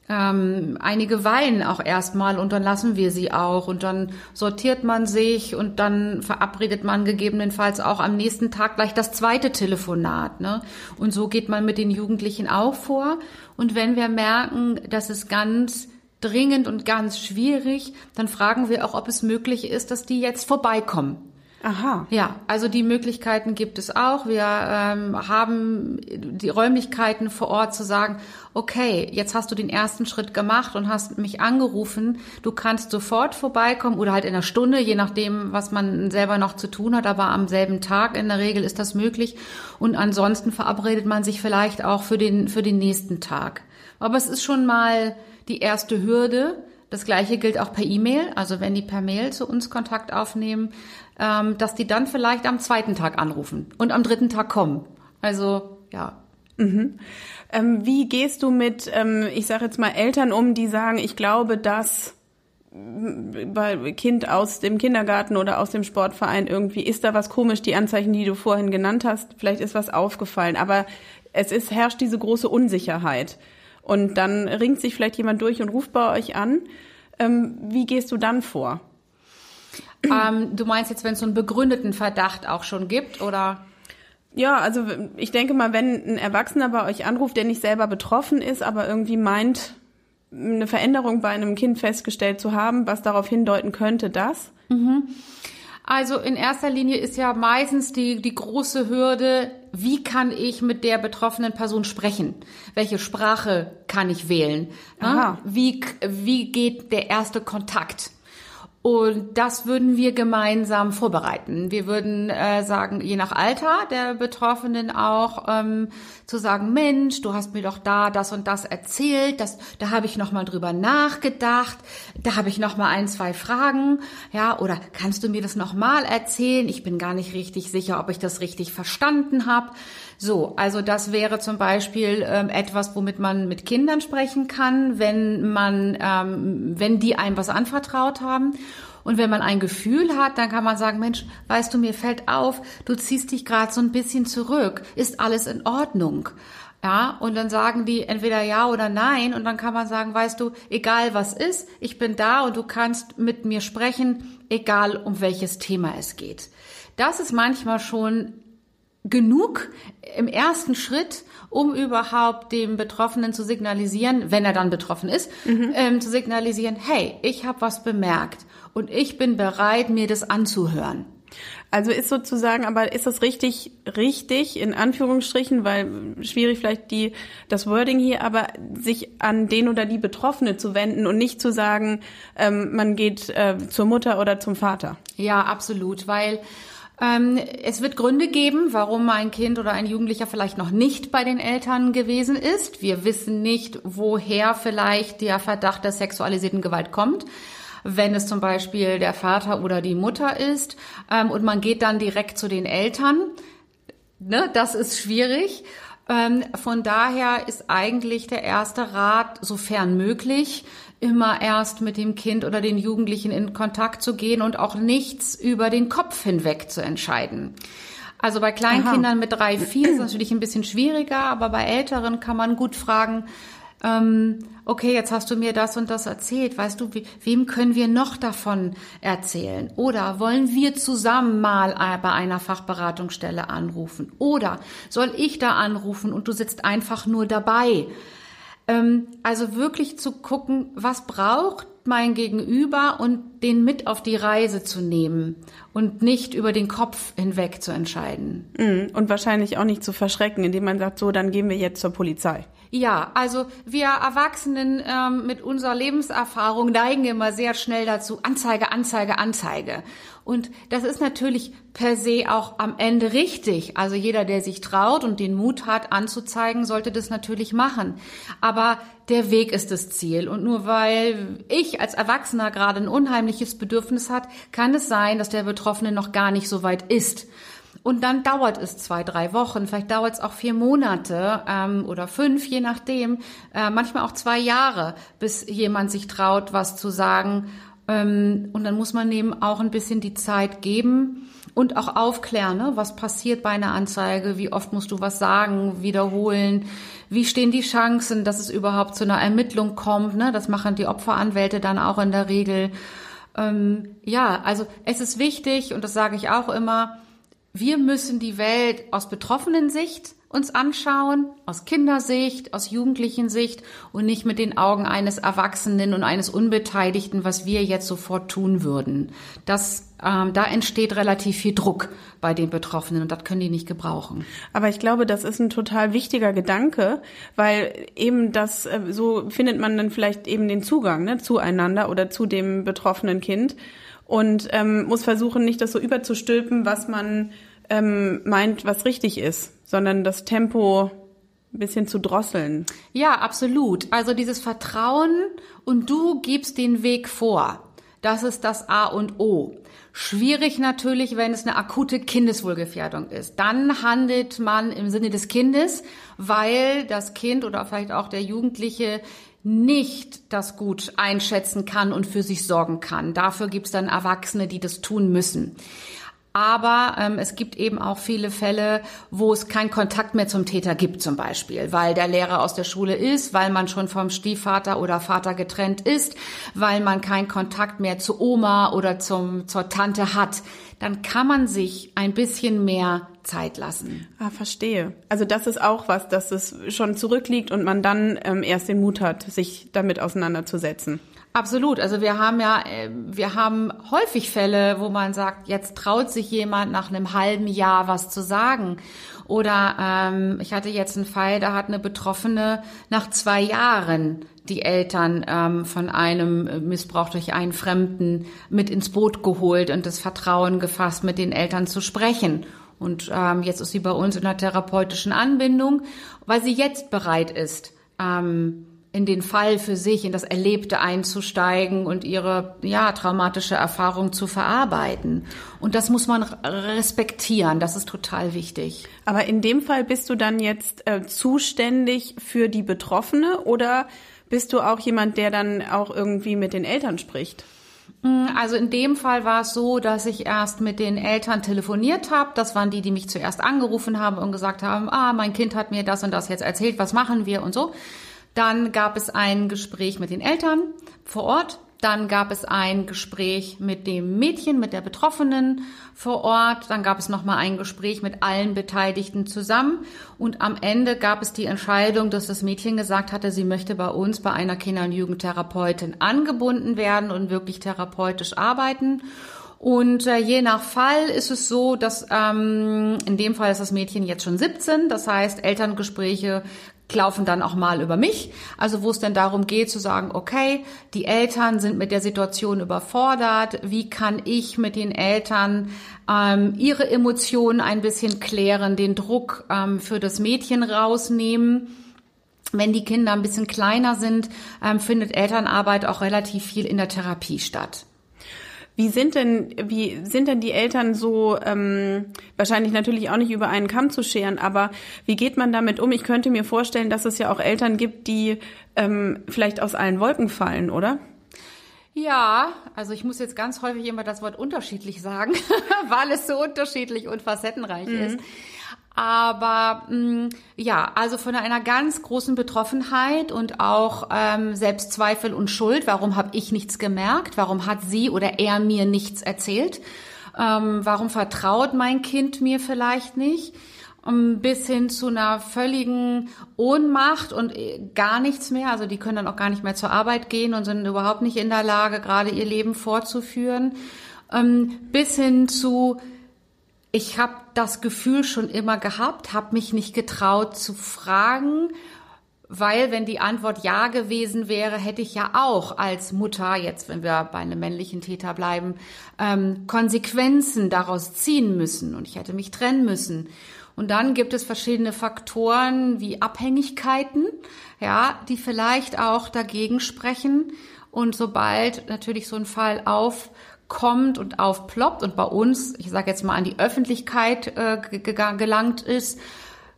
ähm, einige weinen auch erstmal und dann lassen wir sie auch und dann sortiert man sich und dann verabredet man gegebenenfalls auch am nächsten Tag gleich das zweite Telefonat. Ne? Und so geht man mit den Jugendlichen auch vor. Und wenn wir merken, dass es ganz dringend und ganz schwierig, dann fragen wir auch, ob es möglich ist, dass die jetzt vorbeikommen. Aha. Ja, also die Möglichkeiten gibt es auch. Wir ähm, haben die Räumlichkeiten vor Ort zu sagen, okay, jetzt hast du den ersten Schritt gemacht und hast mich angerufen. Du kannst sofort vorbeikommen oder halt in einer Stunde, je nachdem, was man selber noch zu tun hat. Aber am selben Tag in der Regel ist das möglich. Und ansonsten verabredet man sich vielleicht auch für den, für den nächsten Tag. Aber es ist schon mal die erste Hürde. Das gleiche gilt auch per E-Mail. Also wenn die per Mail zu uns Kontakt aufnehmen, ähm, dass die dann vielleicht am zweiten Tag anrufen und am dritten Tag kommen. Also ja. Mhm. Ähm, wie gehst du mit, ähm, ich sage jetzt mal, Eltern um, die sagen, ich glaube, dass bei Kind aus dem Kindergarten oder aus dem Sportverein irgendwie, ist da was komisch, die Anzeichen, die du vorhin genannt hast, vielleicht ist was aufgefallen, aber es ist, herrscht diese große Unsicherheit. Und dann ringt sich vielleicht jemand durch und ruft bei euch an. Ähm, wie gehst du dann vor? Ähm, du meinst jetzt, wenn es so einen begründeten Verdacht auch schon gibt, oder? Ja, also ich denke mal, wenn ein Erwachsener bei euch anruft, der nicht selber betroffen ist, aber irgendwie meint, eine Veränderung bei einem Kind festgestellt zu haben, was darauf hindeuten könnte, dass? Mhm. Also in erster Linie ist ja meistens die, die große Hürde, wie kann ich mit der betroffenen Person sprechen? Welche Sprache kann ich wählen? Aha. Wie, wie geht der erste Kontakt? Und das würden wir gemeinsam vorbereiten. Wir würden äh, sagen, je nach Alter der Betroffenen auch, ähm, zu sagen, Mensch, du hast mir doch da das und das erzählt, das, da habe ich noch mal drüber nachgedacht, da habe ich noch mal ein, zwei Fragen, ja, oder kannst du mir das noch mal erzählen? Ich bin gar nicht richtig sicher, ob ich das richtig verstanden habe. So, also das wäre zum Beispiel ähm, etwas, womit man mit Kindern sprechen kann, wenn man, ähm, wenn die einem was anvertraut haben. Und wenn man ein Gefühl hat, dann kann man sagen, Mensch, weißt du, mir fällt auf, du ziehst dich gerade so ein bisschen zurück. Ist alles in Ordnung? Ja, und dann sagen die entweder ja oder nein und dann kann man sagen, weißt du, egal was ist, ich bin da und du kannst mit mir sprechen, egal um welches Thema es geht. Das ist manchmal schon genug im ersten Schritt, um überhaupt dem Betroffenen zu signalisieren, wenn er dann betroffen ist, mhm. ähm, zu signalisieren, hey, ich habe was bemerkt und ich bin bereit, mir das anzuhören. Also ist sozusagen, aber ist das richtig, richtig, in Anführungsstrichen, weil schwierig vielleicht die, das Wording hier, aber sich an den oder die Betroffene zu wenden und nicht zu sagen, ähm, man geht äh, zur Mutter oder zum Vater. Ja, absolut, weil es wird Gründe geben, warum ein Kind oder ein Jugendlicher vielleicht noch nicht bei den Eltern gewesen ist. Wir wissen nicht, woher vielleicht der Verdacht der sexualisierten Gewalt kommt wenn es zum Beispiel der Vater oder die Mutter ist ähm, und man geht dann direkt zu den Eltern. Ne, das ist schwierig. Ähm, von daher ist eigentlich der erste Rat, sofern möglich, immer erst mit dem Kind oder den Jugendlichen in Kontakt zu gehen und auch nichts über den Kopf hinweg zu entscheiden. Also bei Kleinkindern Aha. mit drei, vier ist natürlich ein bisschen schwieriger, aber bei Älteren kann man gut fragen, ähm, okay, jetzt hast du mir das und das erzählt, weißt du, wem können wir noch davon erzählen? Oder wollen wir zusammen mal bei einer Fachberatungsstelle anrufen? Oder soll ich da anrufen und du sitzt einfach nur dabei? Ähm, also wirklich zu gucken, was braucht mein Gegenüber und den mit auf die Reise zu nehmen und nicht über den Kopf hinweg zu entscheiden. Mhm. Und wahrscheinlich auch nicht zu verschrecken, indem man sagt, so, dann gehen wir jetzt zur Polizei. Ja, also wir Erwachsenen ähm, mit unserer Lebenserfahrung neigen immer sehr schnell dazu, Anzeige, Anzeige, Anzeige. Und das ist natürlich per se auch am Ende richtig. Also jeder, der sich traut und den Mut hat, anzuzeigen, sollte das natürlich machen. Aber der Weg ist das Ziel. Und nur weil ich als Erwachsener gerade ein unheimliches Bedürfnis hat, kann es sein, dass der Betroffene noch gar nicht so weit ist. Und dann dauert es zwei, drei Wochen, vielleicht dauert es auch vier Monate ähm, oder fünf, je nachdem, äh, manchmal auch zwei Jahre, bis jemand sich traut, was zu sagen. Ähm, und dann muss man eben auch ein bisschen die Zeit geben und auch aufklären, ne? was passiert bei einer Anzeige, wie oft musst du was sagen, wiederholen, wie stehen die Chancen, dass es überhaupt zu einer Ermittlung kommt. Ne? Das machen die Opferanwälte dann auch in der Regel. Ähm, ja, also es ist wichtig, und das sage ich auch immer, wir müssen die Welt aus betroffenen Sicht uns anschauen, aus Kindersicht, aus jugendlichen Sicht und nicht mit den Augen eines Erwachsenen und eines Unbeteiligten, was wir jetzt sofort tun würden. Das, ähm, da entsteht relativ viel Druck bei den Betroffenen und das können die nicht gebrauchen. Aber ich glaube, das ist ein total wichtiger Gedanke, weil eben das, äh, so findet man dann vielleicht eben den Zugang ne, zueinander oder zu dem betroffenen Kind und ähm, muss versuchen, nicht das so überzustülpen, was man ähm, meint, was richtig ist, sondern das Tempo ein bisschen zu drosseln. Ja, absolut. Also dieses Vertrauen und du gibst den Weg vor. Das ist das A und O. Schwierig natürlich, wenn es eine akute Kindeswohlgefährdung ist. Dann handelt man im Sinne des Kindes, weil das Kind oder vielleicht auch der Jugendliche nicht das gut einschätzen kann und für sich sorgen kann. Dafür gibt es dann Erwachsene, die das tun müssen. Aber ähm, es gibt eben auch viele Fälle, wo es keinen Kontakt mehr zum Täter gibt, zum Beispiel, weil der Lehrer aus der Schule ist, weil man schon vom Stiefvater oder Vater getrennt ist, weil man keinen Kontakt mehr zu Oma oder zum, zur Tante hat. Dann kann man sich ein bisschen mehr Zeit lassen. Ah, verstehe. Also das ist auch was, dass es schon zurückliegt und man dann ähm, erst den Mut hat, sich damit auseinanderzusetzen. Absolut. Also wir haben ja, äh, wir haben häufig Fälle, wo man sagt, jetzt traut sich jemand nach einem halben Jahr was zu sagen. Oder ähm, ich hatte jetzt einen Fall, da hat eine Betroffene nach zwei Jahren die Eltern ähm, von einem Missbrauch durch einen Fremden mit ins Boot geholt und das Vertrauen gefasst, mit den Eltern zu sprechen. Und ähm, jetzt ist sie bei uns in der therapeutischen Anbindung, weil sie jetzt bereit ist, ähm, in den Fall für sich, in das Erlebte einzusteigen und ihre ja traumatische Erfahrung zu verarbeiten. Und das muss man respektieren. Das ist total wichtig. Aber in dem Fall bist du dann jetzt äh, zuständig für die Betroffene oder bist du auch jemand, der dann auch irgendwie mit den Eltern spricht? Mm, also in dem Fall war es so, dass ich erst mit den Eltern telefoniert habe. Das waren die, die mich zuerst angerufen haben und gesagt haben, ah, mein Kind hat mir das und das jetzt erzählt, was machen wir und so. Dann gab es ein Gespräch mit den Eltern vor Ort. Dann gab es ein Gespräch mit dem Mädchen, mit der Betroffenen vor Ort. Dann gab es nochmal ein Gespräch mit allen Beteiligten zusammen. Und am Ende gab es die Entscheidung, dass das Mädchen gesagt hatte, sie möchte bei uns bei einer Kinder- und Jugendtherapeutin angebunden werden und wirklich therapeutisch arbeiten. Und äh, je nach Fall ist es so, dass ähm, in dem Fall ist das Mädchen jetzt schon 17. Das heißt, Elterngespräche laufen dann auch mal über mich. Also wo es dann darum geht zu sagen, okay, die Eltern sind mit der Situation überfordert. Wie kann ich mit den Eltern ähm, ihre Emotionen ein bisschen klären, den Druck ähm, für das Mädchen rausnehmen? Wenn die Kinder ein bisschen kleiner sind, ähm, findet Elternarbeit auch relativ viel in der Therapie statt. Wie sind denn, wie sind denn die Eltern so, ähm, wahrscheinlich natürlich auch nicht über einen Kamm zu scheren, aber wie geht man damit um? Ich könnte mir vorstellen, dass es ja auch Eltern gibt, die ähm, vielleicht aus allen Wolken fallen, oder? Ja, also ich muss jetzt ganz häufig immer das Wort unterschiedlich sagen, weil es so unterschiedlich und facettenreich mhm. ist. Aber mh, mm, ja, also von einer ganz großen Betroffenheit und auch ähm, Selbstzweifel und Schuld. Warum habe ich nichts gemerkt? Warum hat sie oder er mir nichts erzählt? Ähm, warum vertraut mein Kind mir vielleicht nicht? Um, bis hin zu einer völligen Ohnmacht und äh, gar nichts mehr. Also die können dann auch gar nicht mehr zur Arbeit gehen und sind überhaupt nicht in der Lage, gerade ihr Leben fortzuführen. Ähm, bis hin zu ich habe das Gefühl schon immer gehabt, habe mich nicht getraut zu fragen, weil wenn die Antwort ja gewesen wäre, hätte ich ja auch als Mutter, jetzt wenn wir bei einem männlichen Täter bleiben, ähm, Konsequenzen daraus ziehen müssen und ich hätte mich trennen müssen. Und dann gibt es verschiedene Faktoren wie Abhängigkeiten, ja, die vielleicht auch dagegen sprechen. Und sobald natürlich so ein Fall auf kommt und aufploppt und bei uns, ich sage jetzt mal, an die Öffentlichkeit äh, gelangt ist,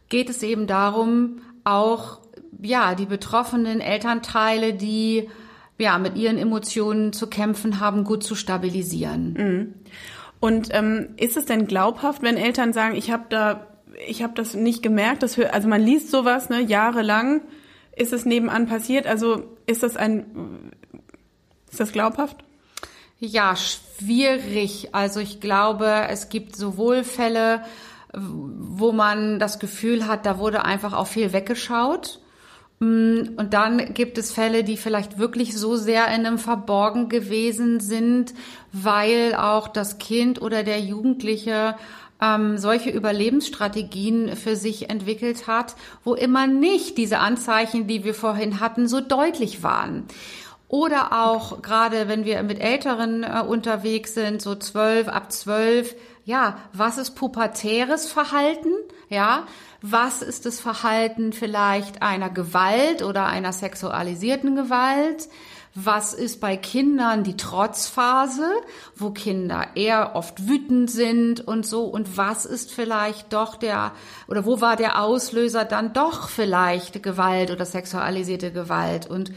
geht es eben darum, auch ja die betroffenen Elternteile, die ja mit ihren Emotionen zu kämpfen haben, gut zu stabilisieren. Mhm. Und ähm, ist es denn glaubhaft, wenn Eltern sagen, ich habe da, ich habe das nicht gemerkt, dass wir, also man liest sowas, ne, jahrelang ist es nebenan passiert. Also ist das ein, ist das glaubhaft? Ja, schwierig. Also ich glaube, es gibt sowohl Fälle, wo man das Gefühl hat, da wurde einfach auch viel weggeschaut. Mm, und dann gibt es Fälle, die vielleicht wirklich so sehr in einem Verborgen gewesen sind, weil auch das Kind oder der Jugendliche ähm, solche Überlebensstrategien für sich entwickelt hat, wo immer nicht diese Anzeichen, die wir vorhin hatten, so deutlich waren. Oder auch gerade, wenn wir mit Älteren äh, unterwegs sind, so zwölf, ab zwölf, ja, was ist pubertäres Verhalten? Ja, was ist das Verhalten vielleicht einer Gewalt oder einer sexualisierten Gewalt? Was ist bei Kindern die Trotzphase, wo Kinder eher oft wütend sind und so? Und was ist vielleicht doch der, oder wo war der Auslöser dann doch vielleicht Gewalt oder sexualisierte Gewalt? Und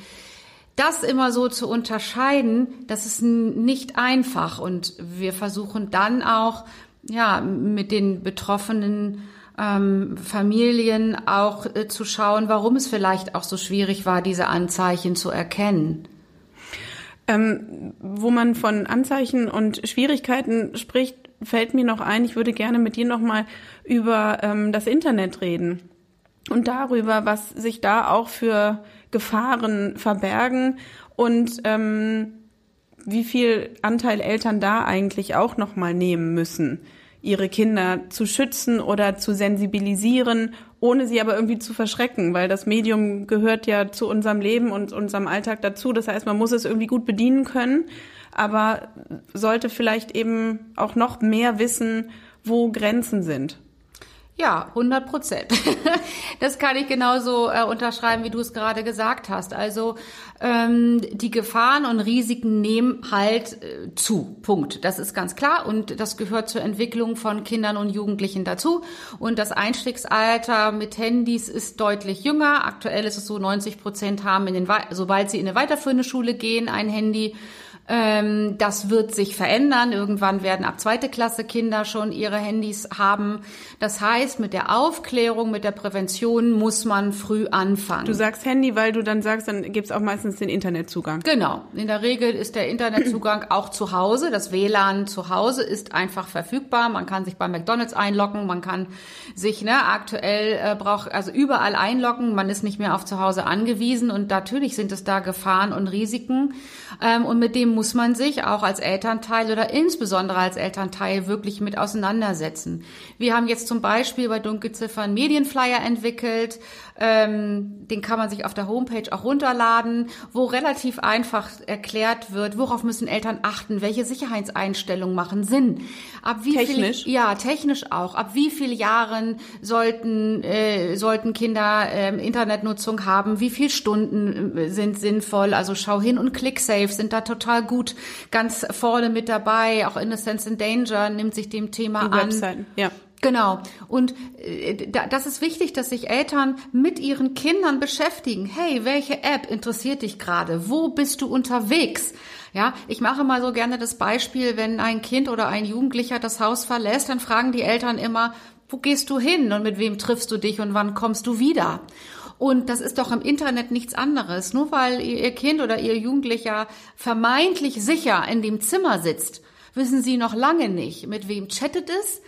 das immer so zu unterscheiden, das ist nicht einfach. Und wir versuchen dann auch, ja, mit den Betroffenen ähm, Familien auch äh, zu schauen, warum es vielleicht auch so schwierig war, diese Anzeichen zu erkennen. Ähm, wo man von Anzeichen und Schwierigkeiten spricht, fällt mir noch ein, ich würde gerne mit dir noch mal über ähm, das Internet reden und darüber, was sich da auch für Gefahren verbergen und ähm, wie viel Anteil Eltern da eigentlich auch noch mal nehmen müssen, ihre Kinder zu schützen oder zu sensibilisieren, ohne sie aber irgendwie zu verschrecken, weil das Medium gehört ja zu unserem Leben und unserem Alltag dazu. Das heißt, man muss es irgendwie gut bedienen können, aber sollte vielleicht eben auch noch mehr wissen, wo Grenzen sind. Ja, 100 Prozent. Das kann ich genauso äh, unterschreiben, wie du es gerade gesagt hast. Also ähm, die Gefahren und Risiken nehmen halt äh, zu. Punkt. Das ist ganz klar und das gehört zur Entwicklung von Kindern und Jugendlichen dazu. Und das Einstiegsalter mit Handys ist deutlich jünger. Aktuell ist es so, 90 Prozent haben, in den, sobald sie in eine weiterführende Schule gehen, ein Handy. Ähm, das wird sich verändern. Irgendwann werden ab zweite Klasse Kinder schon ihre Handys haben. Das heißt, mit der Aufklärung, mit der Prävention muss man früh anfangen. Du sagst Handy, weil du dann sagst, dann gibt's auch meistens den Internetzugang. Genau. In der Regel ist der Internetzugang auch zu Hause. Das WLAN zu Hause ist einfach verfügbar. Man kann sich bei McDonalds einloggen. Man kann sich ne, aktuell äh, braucht also überall einloggen. Man ist nicht mehr auf zu Hause angewiesen. Und natürlich sind es da Gefahren und Risiken. Ähm, und mit dem muss man sich auch als Elternteil oder insbesondere als Elternteil wirklich mit auseinandersetzen. Wir haben jetzt zum Beispiel bei Dunkelziffern Medienflyer entwickelt, ähm, den kann man sich auf der Homepage auch runterladen, wo relativ einfach erklärt wird, worauf müssen Eltern achten, welche Sicherheitseinstellungen machen Sinn. Ab wie technisch? Viel, ja, technisch auch. Ab wie vielen Jahren sollten äh, sollten Kinder äh, Internetnutzung haben? Wie viele Stunden äh, sind sinnvoll? Also schau hin und ClickSafe sind da total gut ganz vorne mit dabei. Auch Innocence in Danger nimmt sich dem Thema Die an. Webseiten, ja. Genau. Und äh, das ist wichtig, dass sich Eltern mit ihren Kindern beschäftigen. Hey, welche App interessiert dich gerade? Wo bist du unterwegs? Ja, ich mache mal so gerne das Beispiel, wenn ein Kind oder ein Jugendlicher das Haus verlässt, dann fragen die Eltern immer, wo gehst du hin und mit wem triffst du dich und wann kommst du wieder? Und das ist doch im Internet nichts anderes. Nur weil ihr Kind oder ihr Jugendlicher vermeintlich sicher in dem Zimmer sitzt, wissen sie noch lange nicht, mit wem chattet es,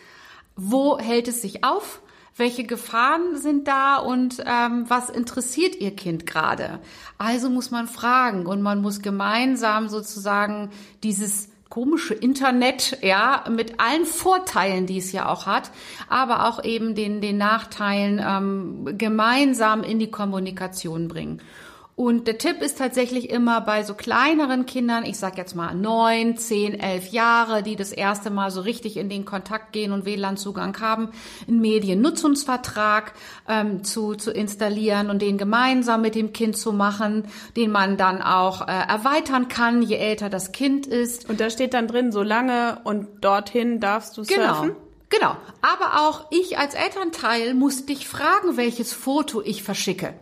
wo hält es sich auf? Welche Gefahren sind da und ähm, was interessiert Ihr Kind gerade? Also muss man fragen und man muss gemeinsam sozusagen dieses komische Internet, ja, mit allen Vorteilen, die es ja auch hat, aber auch eben den, den Nachteilen ähm, gemeinsam in die Kommunikation bringen. Und der Tipp ist tatsächlich immer bei so kleineren Kindern, ich sag jetzt mal neun, zehn, elf Jahre, die das erste Mal so richtig in den Kontakt gehen und WLAN-Zugang haben, einen Mediennutzungsvertrag ähm, zu, zu installieren und den gemeinsam mit dem Kind zu machen, den man dann auch äh, erweitern kann, je älter das Kind ist. Und da steht dann drin, so lange und dorthin darfst du surfen? Genau. Genau. Aber auch ich als Elternteil muss dich fragen, welches Foto ich verschicke.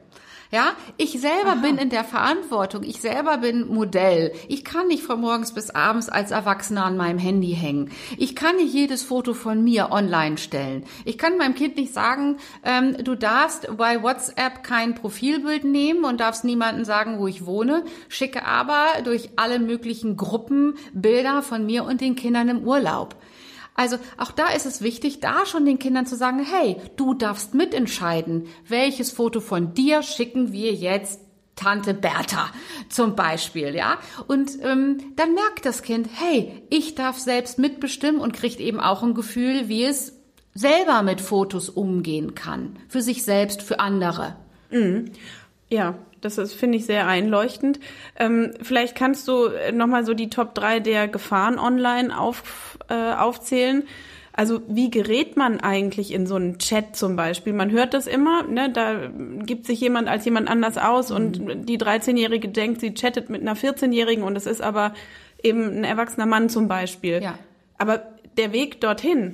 Ja, ich selber Aha. bin in der Verantwortung. Ich selber bin Modell. Ich kann nicht von morgens bis abends als Erwachsener an meinem Handy hängen. Ich kann nicht jedes Foto von mir online stellen. Ich kann meinem Kind nicht sagen, ähm, du darfst bei WhatsApp kein Profilbild nehmen und darfst niemanden sagen, wo ich wohne. Schicke aber durch alle möglichen Gruppen Bilder von mir und den Kindern im Urlaub. Also auch da ist es wichtig, da schon den Kindern zu sagen, hey, du darfst mitentscheiden, welches Foto von dir schicken wir jetzt Tante Bertha zum Beispiel, ja. Und ähm, dann merkt das Kind, hey, ich darf selbst mitbestimmen und kriegt eben auch ein Gefühl, wie es selber mit Fotos umgehen kann. Für sich selbst, für andere. Mhm. Ja, das ist, finde ich, sehr einleuchtend. Ähm, vielleicht kannst du nochmal so die Top 3 der Gefahren online auf, äh, aufzählen. Also wie gerät man eigentlich in so einen Chat zum Beispiel? Man hört das immer, ne? da gibt sich jemand als jemand anders aus und Mhm. die 13-Jährige denkt, sie chattet mit einer 14-Jährigen und es ist aber eben ein erwachsener Mann zum Beispiel. Ja. Aber der Weg dorthin,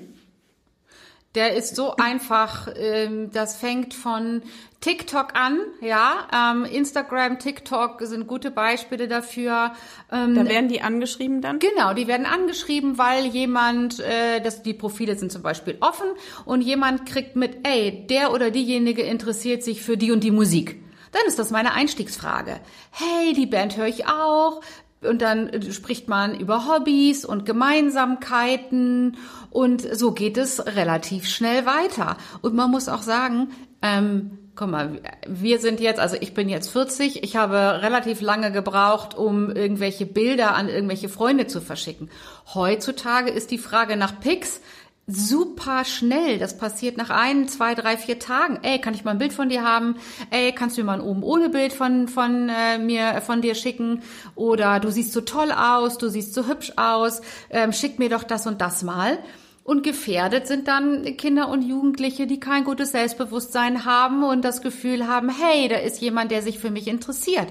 Der ist so einfach, ähm, das fängt von TikTok an, ja. Ähm, Instagram, TikTok sind gute Beispiele dafür. Ähm, da werden die angeschrieben dann? Genau, die werden angeschrieben, weil jemand, äh, das, die Profile sind zum Beispiel offen und jemand kriegt mit, ey, der oder diejenige interessiert sich für die und die Musik. Dann ist das meine Einstiegsfrage. Hey, die Band höre ich auch. Und dann äh, spricht man über Hobbys und Gemeinsamkeiten und so geht es relativ schnell weiter. Und man muss auch sagen, ähm, Guck mal, wir sind jetzt, also ich bin jetzt 40, ich habe relativ lange gebraucht, um irgendwelche Bilder an irgendwelche Freunde zu verschicken. Heutzutage ist die Frage nach Pics super schnell. Das passiert nach ein, zwei, drei, vier Tagen. Ey, kann ich mal ein Bild von dir haben? Ey, kannst du mir mal ein oben ohne Bild von von äh, mir von dir schicken? Oder du siehst so toll aus, du siehst so hübsch aus. Ähm, schick mir doch das und das mal. Und gefährdet sind dann Kinder und Jugendliche, die kein gutes Selbstbewusstsein haben und das Gefühl haben, hey, da ist jemand, der sich für mich interessiert.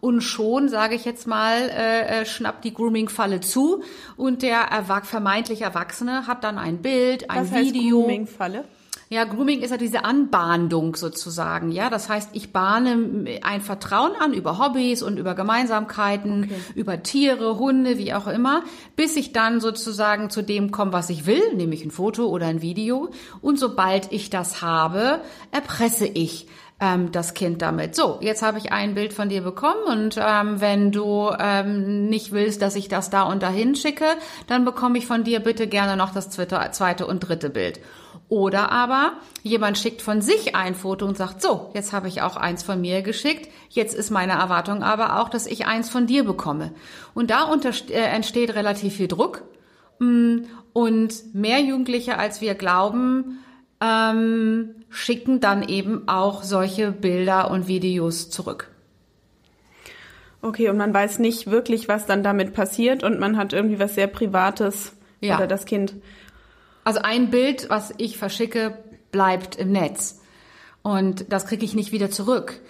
Und schon, sage ich jetzt mal, äh, äh, schnappt die Grooming-Falle zu und der erwach vermeintlich Erwachsene hat dann ein Bild, ein Was Video. Grooming-Falle? Ja, Grooming ist ja diese Anbahndung sozusagen. Ja, das heißt, ich bahne ein Vertrauen an über Hobbys und über Gemeinsamkeiten, Okay. über Tiere, Hunde, wie auch immer, bis ich dann sozusagen zu dem komme, was ich will, nämlich ein Foto oder ein Video. Und sobald ich das habe, erpresse ich ähm, das Kind damit. So, jetzt habe ich ein Bild von dir bekommen und ähm, wenn du ähm, nicht willst, dass ich das da und dahin schicke, dann bekomme ich von dir bitte gerne noch das zweite, zweite und dritte Bild. Oder aber jemand schickt von sich ein Foto und sagt, so, jetzt habe ich auch eins von mir geschickt, jetzt ist meine Erwartung aber auch, dass ich eins von dir bekomme. Und da äh, entsteht relativ viel Druck Mm, und mehr Jugendliche, als wir glauben, ähm, schicken dann eben auch solche Bilder und Videos zurück. Okay, und man weiß nicht wirklich, was dann damit passiert und man hat irgendwie was sehr Privates Ja. oder das Kind. Also ein Bild, was ich verschicke, bleibt im Netz. Und das kriege ich nicht wieder zurück.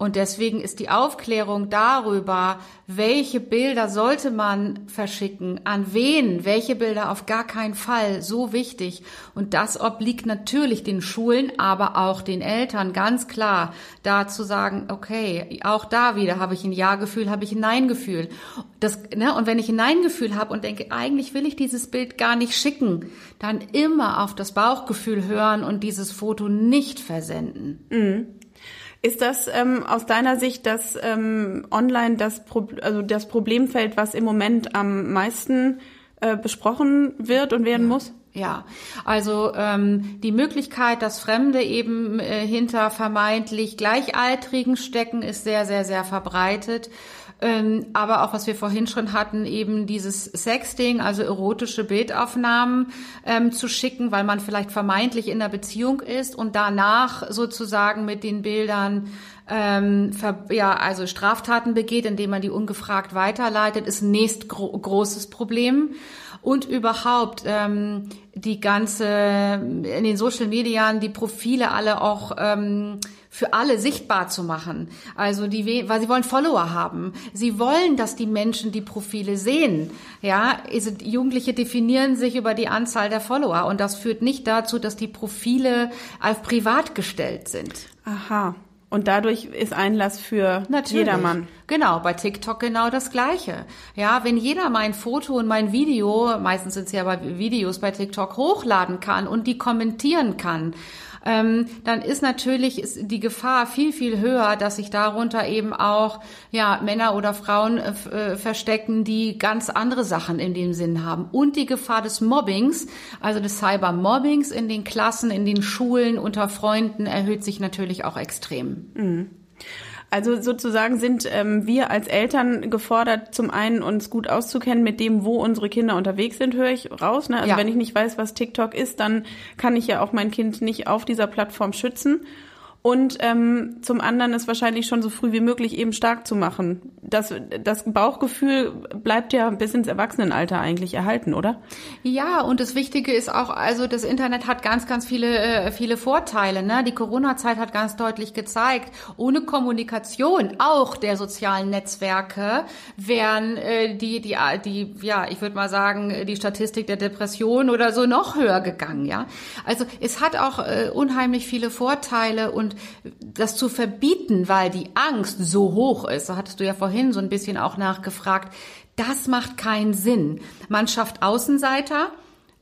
Und deswegen ist die Aufklärung darüber, welche Bilder sollte man verschicken, an wen, welche Bilder auf gar keinen Fall, so wichtig. Und das obliegt natürlich den Schulen, aber auch den Eltern, ganz klar, da zu sagen, okay, auch da wieder habe ich ein Ja-Gefühl, habe ich ein Nein-Gefühl. Das, ne, und wenn ich ein Nein-Gefühl habe und denke, eigentlich will ich dieses Bild gar nicht schicken, dann immer auf das Bauchgefühl hören und dieses Foto nicht versenden. Ist das ähm, aus deiner Sicht das ähm, online das, Pro also das Problemfeld, was im Moment am meisten äh, besprochen wird und werden muss? Ja, also ähm, die Möglichkeit, dass Fremde eben äh, hinter vermeintlich Gleichaltrigen stecken, ist sehr, sehr, sehr verbreitet. Ähm, aber auch was wir vorhin schon hatten, eben dieses Sexting, also erotische Bildaufnahmen ähm, zu schicken, weil man vielleicht vermeintlich in einer Beziehung ist und danach sozusagen mit den Bildern ähm, ja, also Straftaten begeht, indem man die ungefragt weiterleitet, ist nächst gro großes Problem. Und überhaupt ähm, die ganze in den Social Medien die Profile alle auch ähm, für alle sichtbar zu machen. Also die, we- weil sie wollen Follower haben. Sie wollen, dass die Menschen die Profile sehen. Ja, Jugendliche definieren sich über die Anzahl der Follower und das führt nicht dazu, dass die Profile auf privat gestellt sind. Aha. Und dadurch ist Einlass für Natürlich. jedermann. Genau, bei TikTok genau das Gleiche. Ja, wenn jeder mein Foto und mein Video, meistens sind es ja bei Videos bei TikTok, hochladen kann und die kommentieren kann, ähm, dann ist natürlich ist die Gefahr viel, viel höher, dass sich darunter eben auch ja, Männer oder Frauen äh, äh, verstecken, die ganz andere Sachen in dem Sinn haben. Und die Gefahr des Mobbings, also des Cybermobbings in den Klassen, in den Schulen, unter Freunden, erhöht sich natürlich auch extrem. Also sozusagen sind ähm, wir als Eltern gefordert, zum einen uns gut auszukennen mit dem, wo unsere Kinder unterwegs sind, höre ich raus. Ne? Also Ja. wenn ich nicht weiß, was TikTok ist, dann kann ich ja auch mein Kind nicht auf dieser Plattform schützen. Und ähm, zum anderen ist wahrscheinlich schon so früh wie möglich eben stark zu machen. Das, das Bauchgefühl bleibt ja bis ins Erwachsenenalter eigentlich erhalten, oder? Ja, und das Wichtige ist auch, also das Internet hat ganz, ganz viele, äh, viele Vorteile. Ne? Die Corona-Zeit hat ganz deutlich gezeigt, ohne Kommunikation auch der sozialen Netzwerke wären äh, die, die, die, ja, ich würde mal sagen, die Statistik der Depression oder so noch höher gegangen. Ja, also es hat auch äh, unheimlich viele Vorteile und das zu verbieten, weil die Angst so hoch ist, so hattest du ja vorhin so ein bisschen auch nachgefragt, das macht keinen Sinn. Man schafft Außenseiter.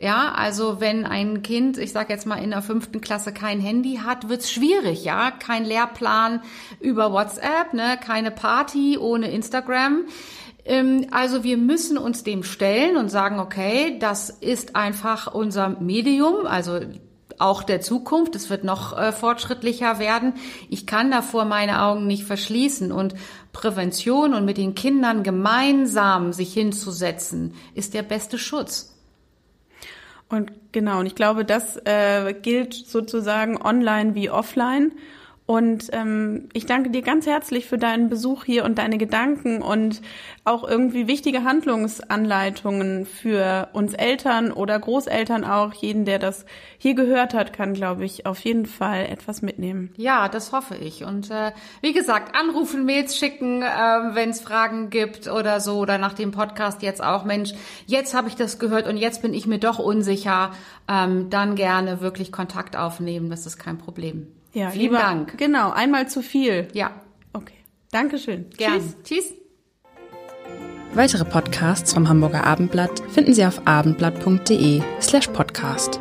Ja, also wenn ein Kind, ich sage jetzt mal in der fünften Klasse kein Handy hat, wird's schwierig, ja, kein Lehrplan über WhatsApp, ne, keine Party ohne Instagram. Ähm, also wir müssen uns dem stellen und sagen, okay, das ist einfach unser Medium, also auch der Zukunft. Es wird noch äh, fortschrittlicher werden. Ich kann davor meine Augen nicht verschließen und Prävention und mit den Kindern gemeinsam sich hinzusetzen, ist der beste Schutz. Und genau, und ich glaube, das äh, gilt sozusagen online wie offline. Und ähm, ich danke dir ganz herzlich für deinen Besuch hier und deine Gedanken und auch irgendwie wichtige Handlungsanleitungen für uns Eltern oder Großeltern auch. Jeden, der das hier gehört hat, kann, glaube ich, auf jeden Fall etwas mitnehmen. Ja, das hoffe ich. Und äh, wie gesagt, anrufen, Mails schicken, äh, wenn es Fragen gibt oder so oder nach dem Podcast jetzt auch, Mensch, jetzt habe ich das gehört und jetzt bin ich mir doch unsicher, ähm, dann gerne wirklich Kontakt aufnehmen. Das ist kein Problem. Ja, Vielen lieber, Dank. Genau, einmal zu viel. Ja. Okay. Dankeschön. Gern. Tschüss. Tschüss. Weitere Podcasts vom Hamburger Abendblatt finden Sie auf abendblatt.de slash podcast.